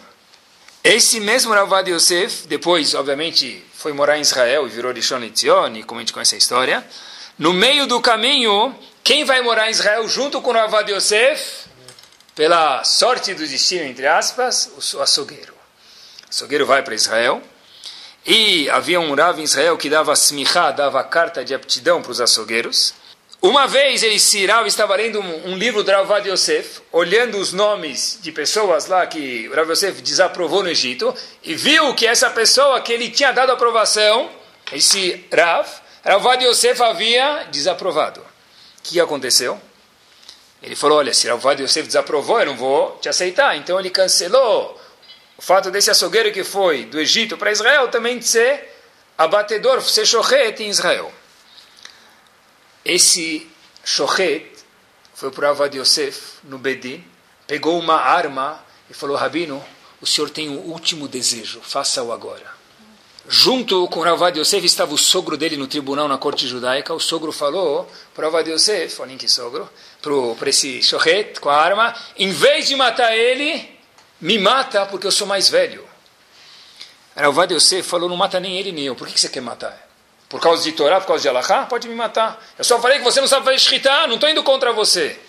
Esse mesmo Rav Yosef, depois, obviamente, foi morar em Israel e virou Rishon LeZion, como a gente conhece a história. No meio do caminho, quem vai morar em Israel junto com Rav Yosef? Pela sorte do destino, entre aspas, o açougueiro. O açougueiro vai para Israel. E havia um Rav em Israel que dava smichá, dava carta de aptidão para os açougueiros. Uma vez esse Rav estava lendo um, um livro do Rav Yosef, olhando os nomes de pessoas lá que o Rav Yosef desaprovou no Egito, e viu que essa pessoa que ele tinha dado aprovação, esse Rav, Rav Yosef havia desaprovado. O que aconteceu? Ele falou, olha, se Rav Yosef desaprovou, eu não vou te aceitar. Então ele cancelou o fato desse açougueiro que foi do Egito para Israel também de ser abatedor, ser shochet em Israel. Esse shochet foi para Avad Yosef no Bedin, pegou uma arma e falou, Rabino, o senhor tem um último desejo, faça-o agora. Junto com Ravad Yosef estava o sogro dele no tribunal na corte judaica. O sogro falou para Ravad Yosef, olhem que sogro, para esse shochet com a arma, em vez de matar ele, me mata porque eu sou mais velho. Ravad Yosef falou, não mata nem ele nem eu. Por que você quer matar? Por causa de Torá, por causa de Alahá? Pode me matar. Eu só falei que você não sabe fazer shritá, não estou indo contra você.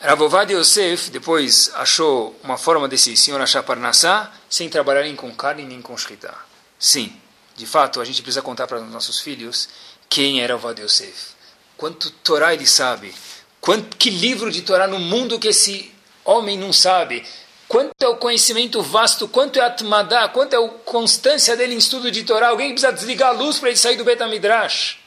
Ravovad Yosef depois achou uma forma desse senhor achar parnassá sem trabalhar nem com carne nem com shritá. Sim, de fato, a gente precisa contar para os nossos filhos quem era Ravovad Yosef. quanto Torá ele sabe, quanto, que livro de Torá no mundo que esse homem não sabe, quanto é o conhecimento vasto, quanto é Atmadá, quanto é a constância dele em estudo de Torá. Alguém precisa desligar a luz para ele sair do Betamidrash.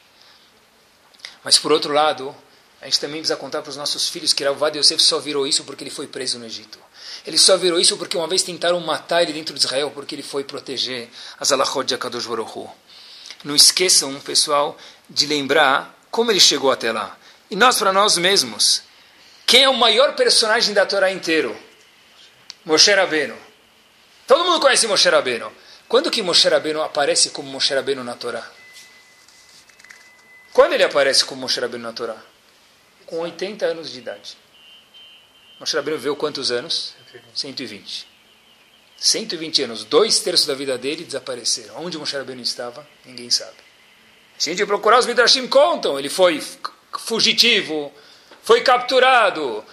Mas por outro lado, a gente também precisa contar para os nossos filhos que Rav Yosef só virou isso porque ele foi preso no Egito. Ele só virou isso porque uma vez tentaram matar ele dentro de Israel porque ele foi proteger as alachot de Akadosh Baruch Não esqueçam, pessoal, de lembrar como ele chegou até lá. E nós, para nós mesmos, quem é o maior personagem da Torá inteiro? Moshe Rabbeinu. Todo mundo conhece Moshe Rabbeinu. Quando que Moshe Rabbeinu aparece como Moshe Rabbeinu na Torá? Quando ele aparece como Moshe Rabbeinu na Torá? Com 80 anos de idade. Moshe Rabbeinu viveu quantos anos? 120. 120 anos, dois terços da vida dele desapareceram. Onde Moshe Rabbeinu estava, ninguém sabe. Se a gente procurar, os Midrashim contam. Ele foi fugitivo, foi capturado,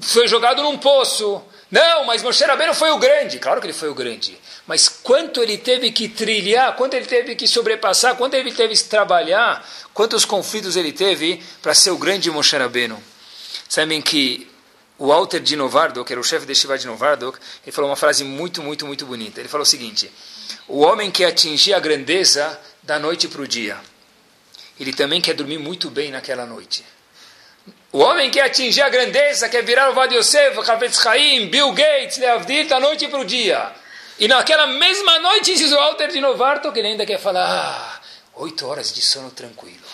foi jogado num poço. Não, mas Moshe Rabbeinu foi o grande. Claro que ele foi o grande. Mas quanto ele teve que trilhar, quanto ele teve que sobrepassar, quanto ele teve que trabalhar, quantos conflitos ele teve para ser o grande Moshe Rabbeinu. Sabem que o Walter de Novardok, que era o chefe de Shiva de Novardok, ele falou uma frase muito, muito, muito bonita. Ele falou o seguinte, o homem que atingir a grandeza da noite para o dia, ele também quer dormir muito bem naquela noite. O homem que atingir a grandeza, quer virar o Vad Yosef, Havetz Chaim, Bill Gates, Leavdil, da noite para o dia. E naquela mesma noite, diz o Walter de Novarto, que ele ainda quer falar, ah, oito horas de sono tranquilo.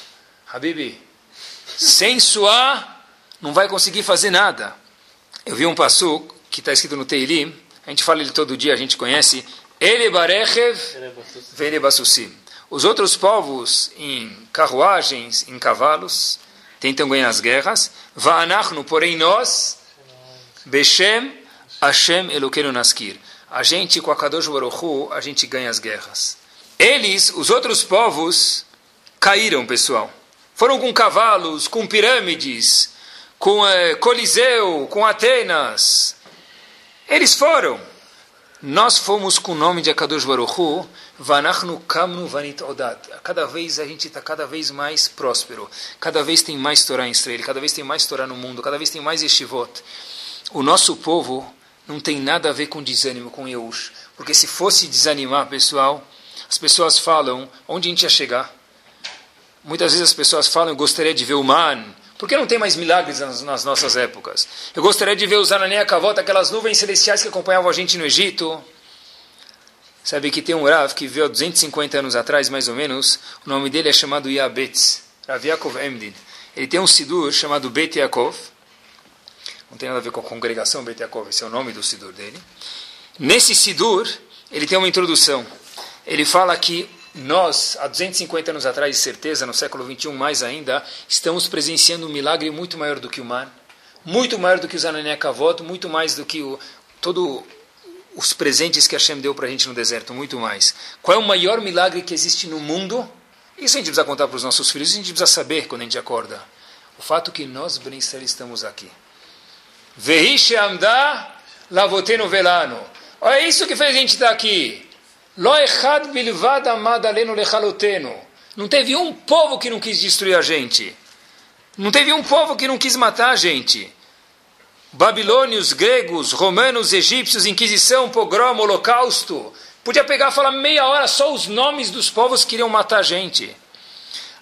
Habibi, sem suar, não vai conseguir fazer nada. Eu vi um passo que está escrito no Teilim, a gente fala ele todo dia, a gente conhece, Ele Barechev, Vele Basussim. Os outros povos em carruagens, em cavalos, tentam ganhar as guerras. Va'anachnu, porém nós, Beshem Hashem Elokeinu Naskir. A gente, com a Kadosh Baruch a gente ganha as guerras. Eles, os outros povos, caíram, pessoal. Foram com cavalos, com pirâmides, com eh, Coliseu, com Atenas. Eles foram. Nós fomos com o nome de Akadosh Baruchu, Vanachnu Kamnu Vanit Odat. Cada vez a gente está cada vez mais próspero. Cada vez tem mais Torá em Israel. Cada vez tem mais Torá no mundo. Cada vez tem mais Yeshivot. O nosso povo não tem nada a ver com desânimo, com Yeush. Porque se fosse desanimar, pessoal, as pessoas falam, onde a gente ia chegar? Muitas vezes as pessoas falam, eu gostaria de ver o man, por que não tem mais milagres nas, nas nossas épocas? Eu gostaria de ver os Anania Kavot, aquelas nuvens celestiais que acompanhavam a gente no Egito. Sabe que tem um Rav que veio 250 anos atrás, mais ou menos, o nome dele é chamado Yabetz, Rav Yaakov Emdin. Ele tem um Sidur chamado Bet Yaakov, não tem nada a ver com a congregação Bet Yaakov, esse é o nome do Sidur dele. Nesse Sidur, ele tem uma introdução. Ele fala que nós, há 250 anos atrás, de certeza, no século 21 mais ainda, estamos presenciando um milagre muito maior do que o mar, muito maior do que os Ananiakavot, muito mais do que o, todo os presentes que Hashem deu para a gente no deserto, muito mais. Qual é o maior milagre que existe no mundo? Isso a gente precisa contar para os nossos filhos, a gente precisa saber quando a gente acorda. O fato que nós, Ben estamos aqui. Vehishe amda lavoteno velano. Olha isso que fez a gente estar aqui. Não teve um povo que não quis destruir a gente. Não teve um povo que não quis matar a gente. Babilônios, gregos, romanos, egípcios, Inquisição, pogrom, holocausto. Podia pegar e falar meia hora só os nomes dos povos que queriam matar a gente.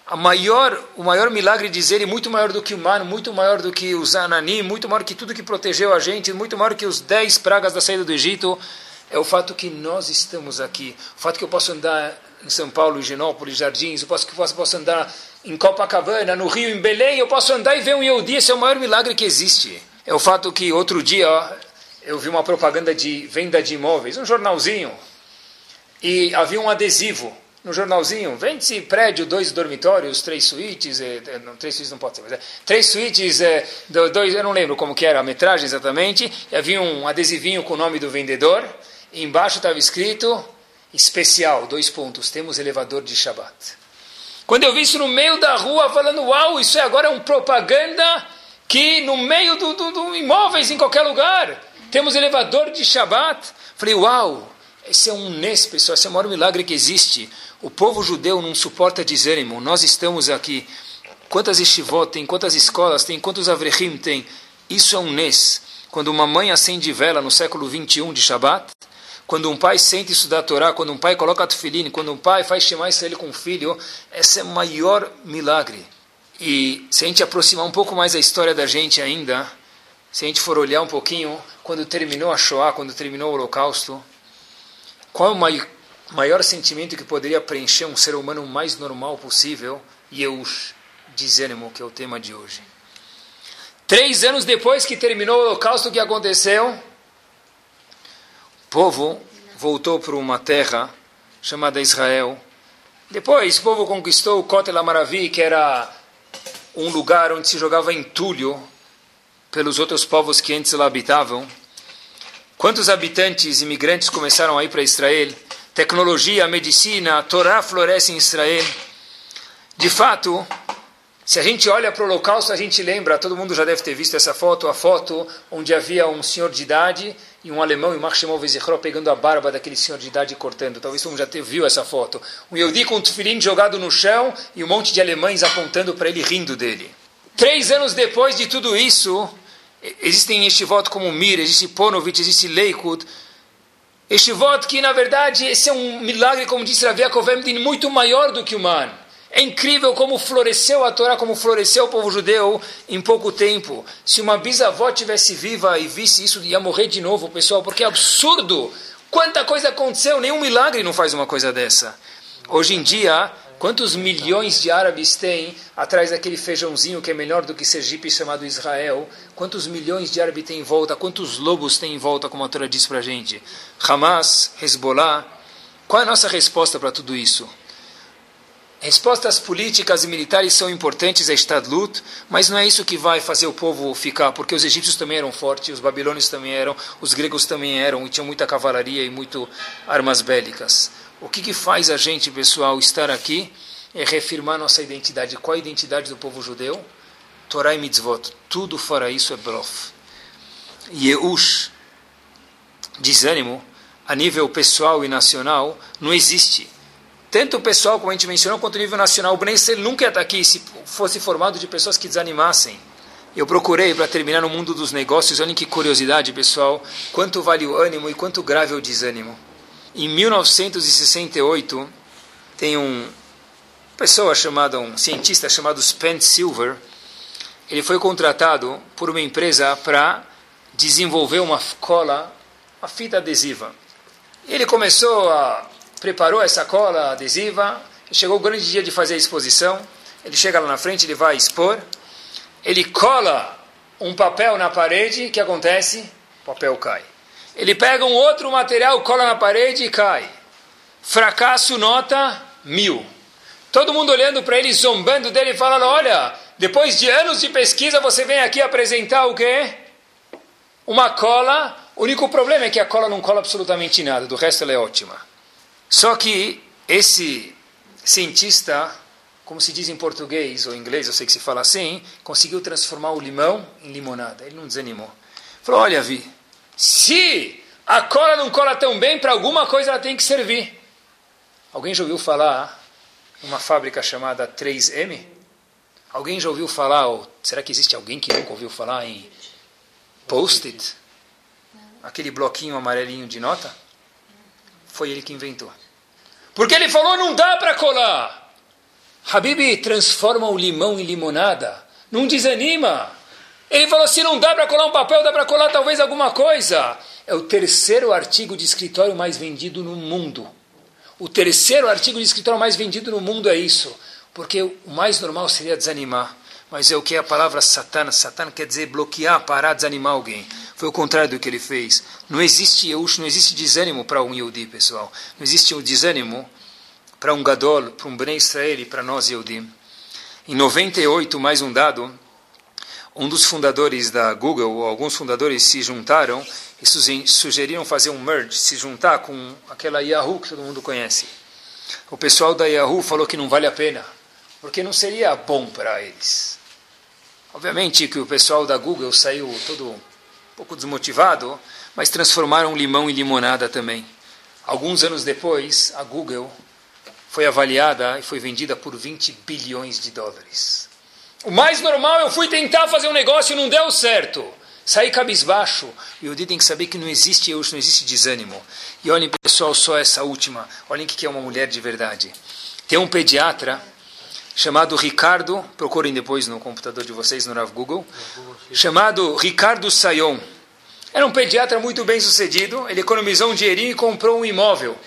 A maior, o maior milagre de dizer, muito maior do que o mar, muito maior do que os Anani, muito maior que tudo que protegeu a gente, muito maior que os dez pragas da saída do Egito, é o fato que nós estamos aqui. O fato que eu posso andar em São Paulo, em Genópolis, Jardins, o fato que eu posso andar em Copacabana, no Rio, em Belém, eu posso andar e ver um Yehudi, esse é o maior milagre que existe. É o fato que outro dia eu vi uma propaganda de venda de imóveis, um jornalzinho, e havia um adesivo no jornalzinho, vende-se prédio, dois dormitórios, três suítes, é, não, três suítes não pode ser, mas é, três suítes, é, dois, eu não lembro como que era a metragem exatamente, e havia um adesivinho com o nome do vendedor, e embaixo estava escrito especial, dois pontos, temos elevador de Shabbat. Quando eu vi isso no meio da rua, falando, uau, isso é agora um propaganda que no meio do, do, do imóveis, em qualquer lugar, temos elevador de Shabbat. Falei, uau, esse é um nes, pessoal, esse é o maior milagre que existe. O povo judeu não suporta desânimo. Nós estamos aqui. quantas estivot tem, quantas escolas tem, quantos avrechim tem. Isso é um nes. Quando uma mãe acende vela no século 21 de Shabat, quando um pai sente estudar a Torá, quando um pai coloca tefilim, quando um pai faz Shema Israel com o filho, esse é o maior milagre. E se a gente aproximar um pouco mais a história da gente ainda, se a gente for olhar um pouquinho, quando terminou a Shoah, quando terminou o Holocausto, qual é o maior sentimento que poderia preencher um ser humano mais normal possível? Yehush, desânimo, que é o tema de hoje. Três anos depois que terminou o Holocausto, o que aconteceu? O povo voltou para uma terra chamada Israel. Depois o povo conquistou o Kotel Amaravi, que era um lugar onde se jogava entulho pelos outros povos que antes lá habitavam. Quantos habitantes imigrantes começaram a ir para Israel? Tecnologia, medicina, a Torá floresce em Israel. De fato, se a gente olha para o holocausto, a gente lembra, todo mundo já deve ter visto essa foto, a foto onde havia um senhor de idade e um alemão, e Marshemov Ezichro, pegando a barba daquele senhor de idade e cortando. Talvez todo mundo já viu essa foto. Um Yehudi com um tefilim jogado no chão e um monte de alemães apontando para ele, rindo dele. Três anos depois de tudo isso, existem estivot como Mir, existe Ponovitch, existe Leikut. Estivot que, na verdade, esse é um milagre, como disse Rav Yaakov muito maior do que o man. É incrível como floresceu a Torá, como floresceu o povo judeu em pouco tempo. Se uma bisavó tivesse viva e visse isso, ia morrer de novo, pessoal, porque é absurdo. Quanta coisa aconteceu, nenhum milagre não faz uma coisa dessa. Hoje em dia, quantos milhões de árabes tem atrás daquele feijãozinho que é melhor do que Sergipe chamado Israel? Quantos milhões de árabes tem em volta? Quantos lobos tem em volta, como a Torá diz para a gente? Hamas, Hezbollah. Qual é a nossa resposta para tudo isso? Respostas políticas e militares são importantes a Estadlut, mas não é isso que vai fazer o povo ficar, porque os egípcios também eram fortes, os babilônios também eram, os gregos também eram, e tinham muita cavalaria e muito armas bélicas. O que, que faz a gente, pessoal, estar aqui é reafirmar nossa identidade. Qual a identidade do povo judeu? Torah e mitzvot. Tudo fora isso é bluff. Yeush, desânimo, a nível pessoal e nacional, não existe tanto o pessoal, como a gente mencionou, quanto o nível nacional. O Bnei nunca ia estar aqui se fosse formado de pessoas que desanimassem. Eu procurei para terminar no mundo dos negócios, olhem que curiosidade, pessoal, quanto vale o ânimo e quanto grave é o desânimo. Em 1968, tem um pessoa chamada, um cientista chamado Spence Silver, ele foi contratado por uma empresa para desenvolver uma cola, uma fita adesiva. Ele começou a preparou essa cola adesiva, chegou o grande dia de fazer a exposição, ele chega lá na frente, ele vai expor, ele cola um papel na parede, o que acontece? O papel cai. Ele pega um outro material, cola na parede e cai. Fracasso nota mil. Todo mundo olhando para ele, zombando dele, falando: Olha, depois de anos de pesquisa, você vem aqui apresentar o quê? Uma cola. O único problema é que a cola não cola absolutamente nada, do resto ela é ótima. Só que esse cientista, como se diz em português ou inglês, eu sei que se fala assim, conseguiu transformar o limão em limonada. Ele não desanimou. Falou: Olha, Vi, se a cola não cola tão bem, para alguma coisa ela tem que servir. Alguém já ouviu falar numa fábrica chamada 3M? Alguém já ouviu falar, ou será que existe alguém que nunca ouviu falar em Post-it? Aquele bloquinho amarelinho de nota? Foi ele que inventou. Porque ele falou, não dá para colar. Habib transforma o limão em limonada. Não desanima. Ele falou, se não dá para colar um papel, dá para colar talvez alguma coisa. É o terceiro artigo de escritório mais vendido no mundo. O terceiro artigo de escritório mais vendido no mundo é isso. Porque o mais normal seria desanimar. Mas é o que é a palavra satana. Satana quer dizer bloquear, parar, desanimar alguém. Foi o contrário do que ele fez. Não existe Yeush, não existe desânimo para um Yehudi, pessoal. Não existe um desânimo para um Gadol, para um Bnei Israel e para nós Yehudim. Em 98, mais um dado, um dos fundadores da Google, alguns fundadores se juntaram e sugeriram fazer um merge, se juntar com aquela Yahoo que todo mundo conhece. O pessoal da Yahoo falou que não vale a pena, porque não seria bom para eles. Obviamente que o pessoal da Google saiu todo pouco desmotivado, mas transformaram limão em limonada também. Alguns anos depois, a Google foi avaliada e foi vendida por 20 bilhões de dólares. O mais normal, eu fui tentar fazer um negócio e não deu certo. Saí cabisbaixo. E o Yudi tem que saber que não existe eu, não existe desânimo. E olhem, pessoal, só essa última. Olhem o que é uma mulher de verdade. Tem um pediatra chamado Ricardo, procurem depois no computador de vocês, no Rav Google, chamado Ricardo Sayon. Era um pediatra muito bem sucedido, ele economizou um dinheirinho e comprou um imóvel.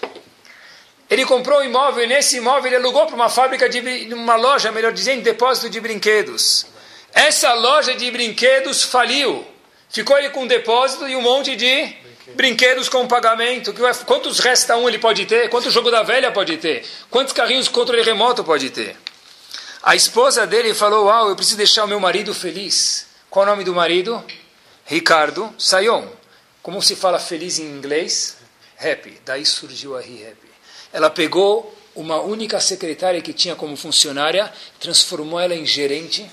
Ele comprou um imóvel e nesse imóvel ele alugou para uma fábrica, de uma loja, melhor dizendo, depósito de brinquedos. Essa loja de brinquedos faliu. Ficou ele com um depósito e um monte de brinquedos com pagamento. Quantos resta um ele pode ter? Quanto jogo da velha pode ter? Quantos carrinhos controle remoto pode ter? A esposa dele falou: Uau, eu preciso deixar o meu marido feliz. Qual o nome do marido? Ricardo Sayon. Como se fala feliz em inglês? Happy. Daí surgiu a He Happy. Ela pegou uma única secretária que tinha como funcionária, transformou ela em gerente.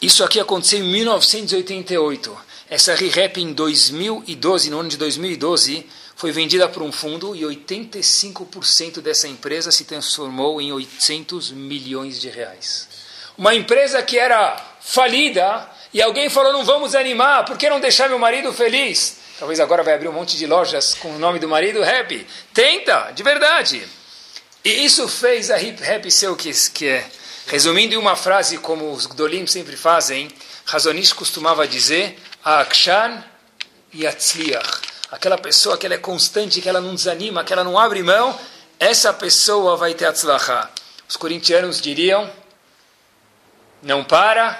Isso aqui aconteceu em 1988. Essa ReHap em 2012, no ano de 2012, foi vendida para um fundo e 85% dessa empresa se transformou em 800 milhões de reais. Uma empresa que era falida e alguém falou: não vamos animar, por que não deixar meu marido feliz? Talvez agora vai abrir um monte de lojas com o nome do marido Happy. Tenta, de verdade. E isso fez a Hip Happy ser o que, que é. Resumindo em uma frase, como os Gdolim sempre fazem, Razonish costumava dizer: Akshan Yatzliach aquela pessoa que ela é constante, que ela não desanima, que ela não abre mão, essa pessoa vai ter atzlachá. Os corintianos diriam, não para,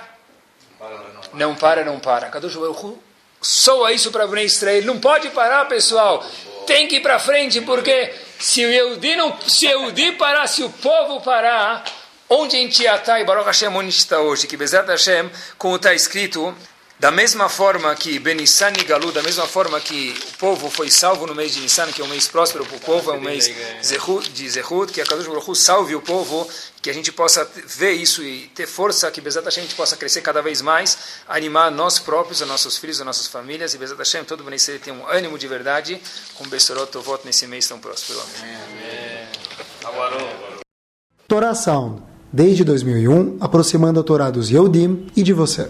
não para, não para. Kadosh Baruch soa isso para Bnei Israel. Não pode parar, pessoal. Tem que ir para frente, porque se o Yehudi, não, se o parar, se o povo parar, onde a gente está e Baruch Hashem onde está hoje? Que Bezat Hashem, como está escrito, da mesma forma que Benissan e Galu, da mesma forma que o povo foi salvo no mês de Nissan, que é um mês próspero para o povo, é um mês de Zehut, que a Kadosh Baruch salve o povo, que a gente possa ver isso e ter força, que Bezat Hashem a gente possa crescer cada vez mais, animar nós próprios, os nossos filhos, as nossas famílias, e Bezat Hashem, todo mundo tem um ânimo de verdade, com Bessorot voto nesse mês tão próspero. Amém. Torá Sound, desde 2001, aproximando a Torá dos Yehudim e de você.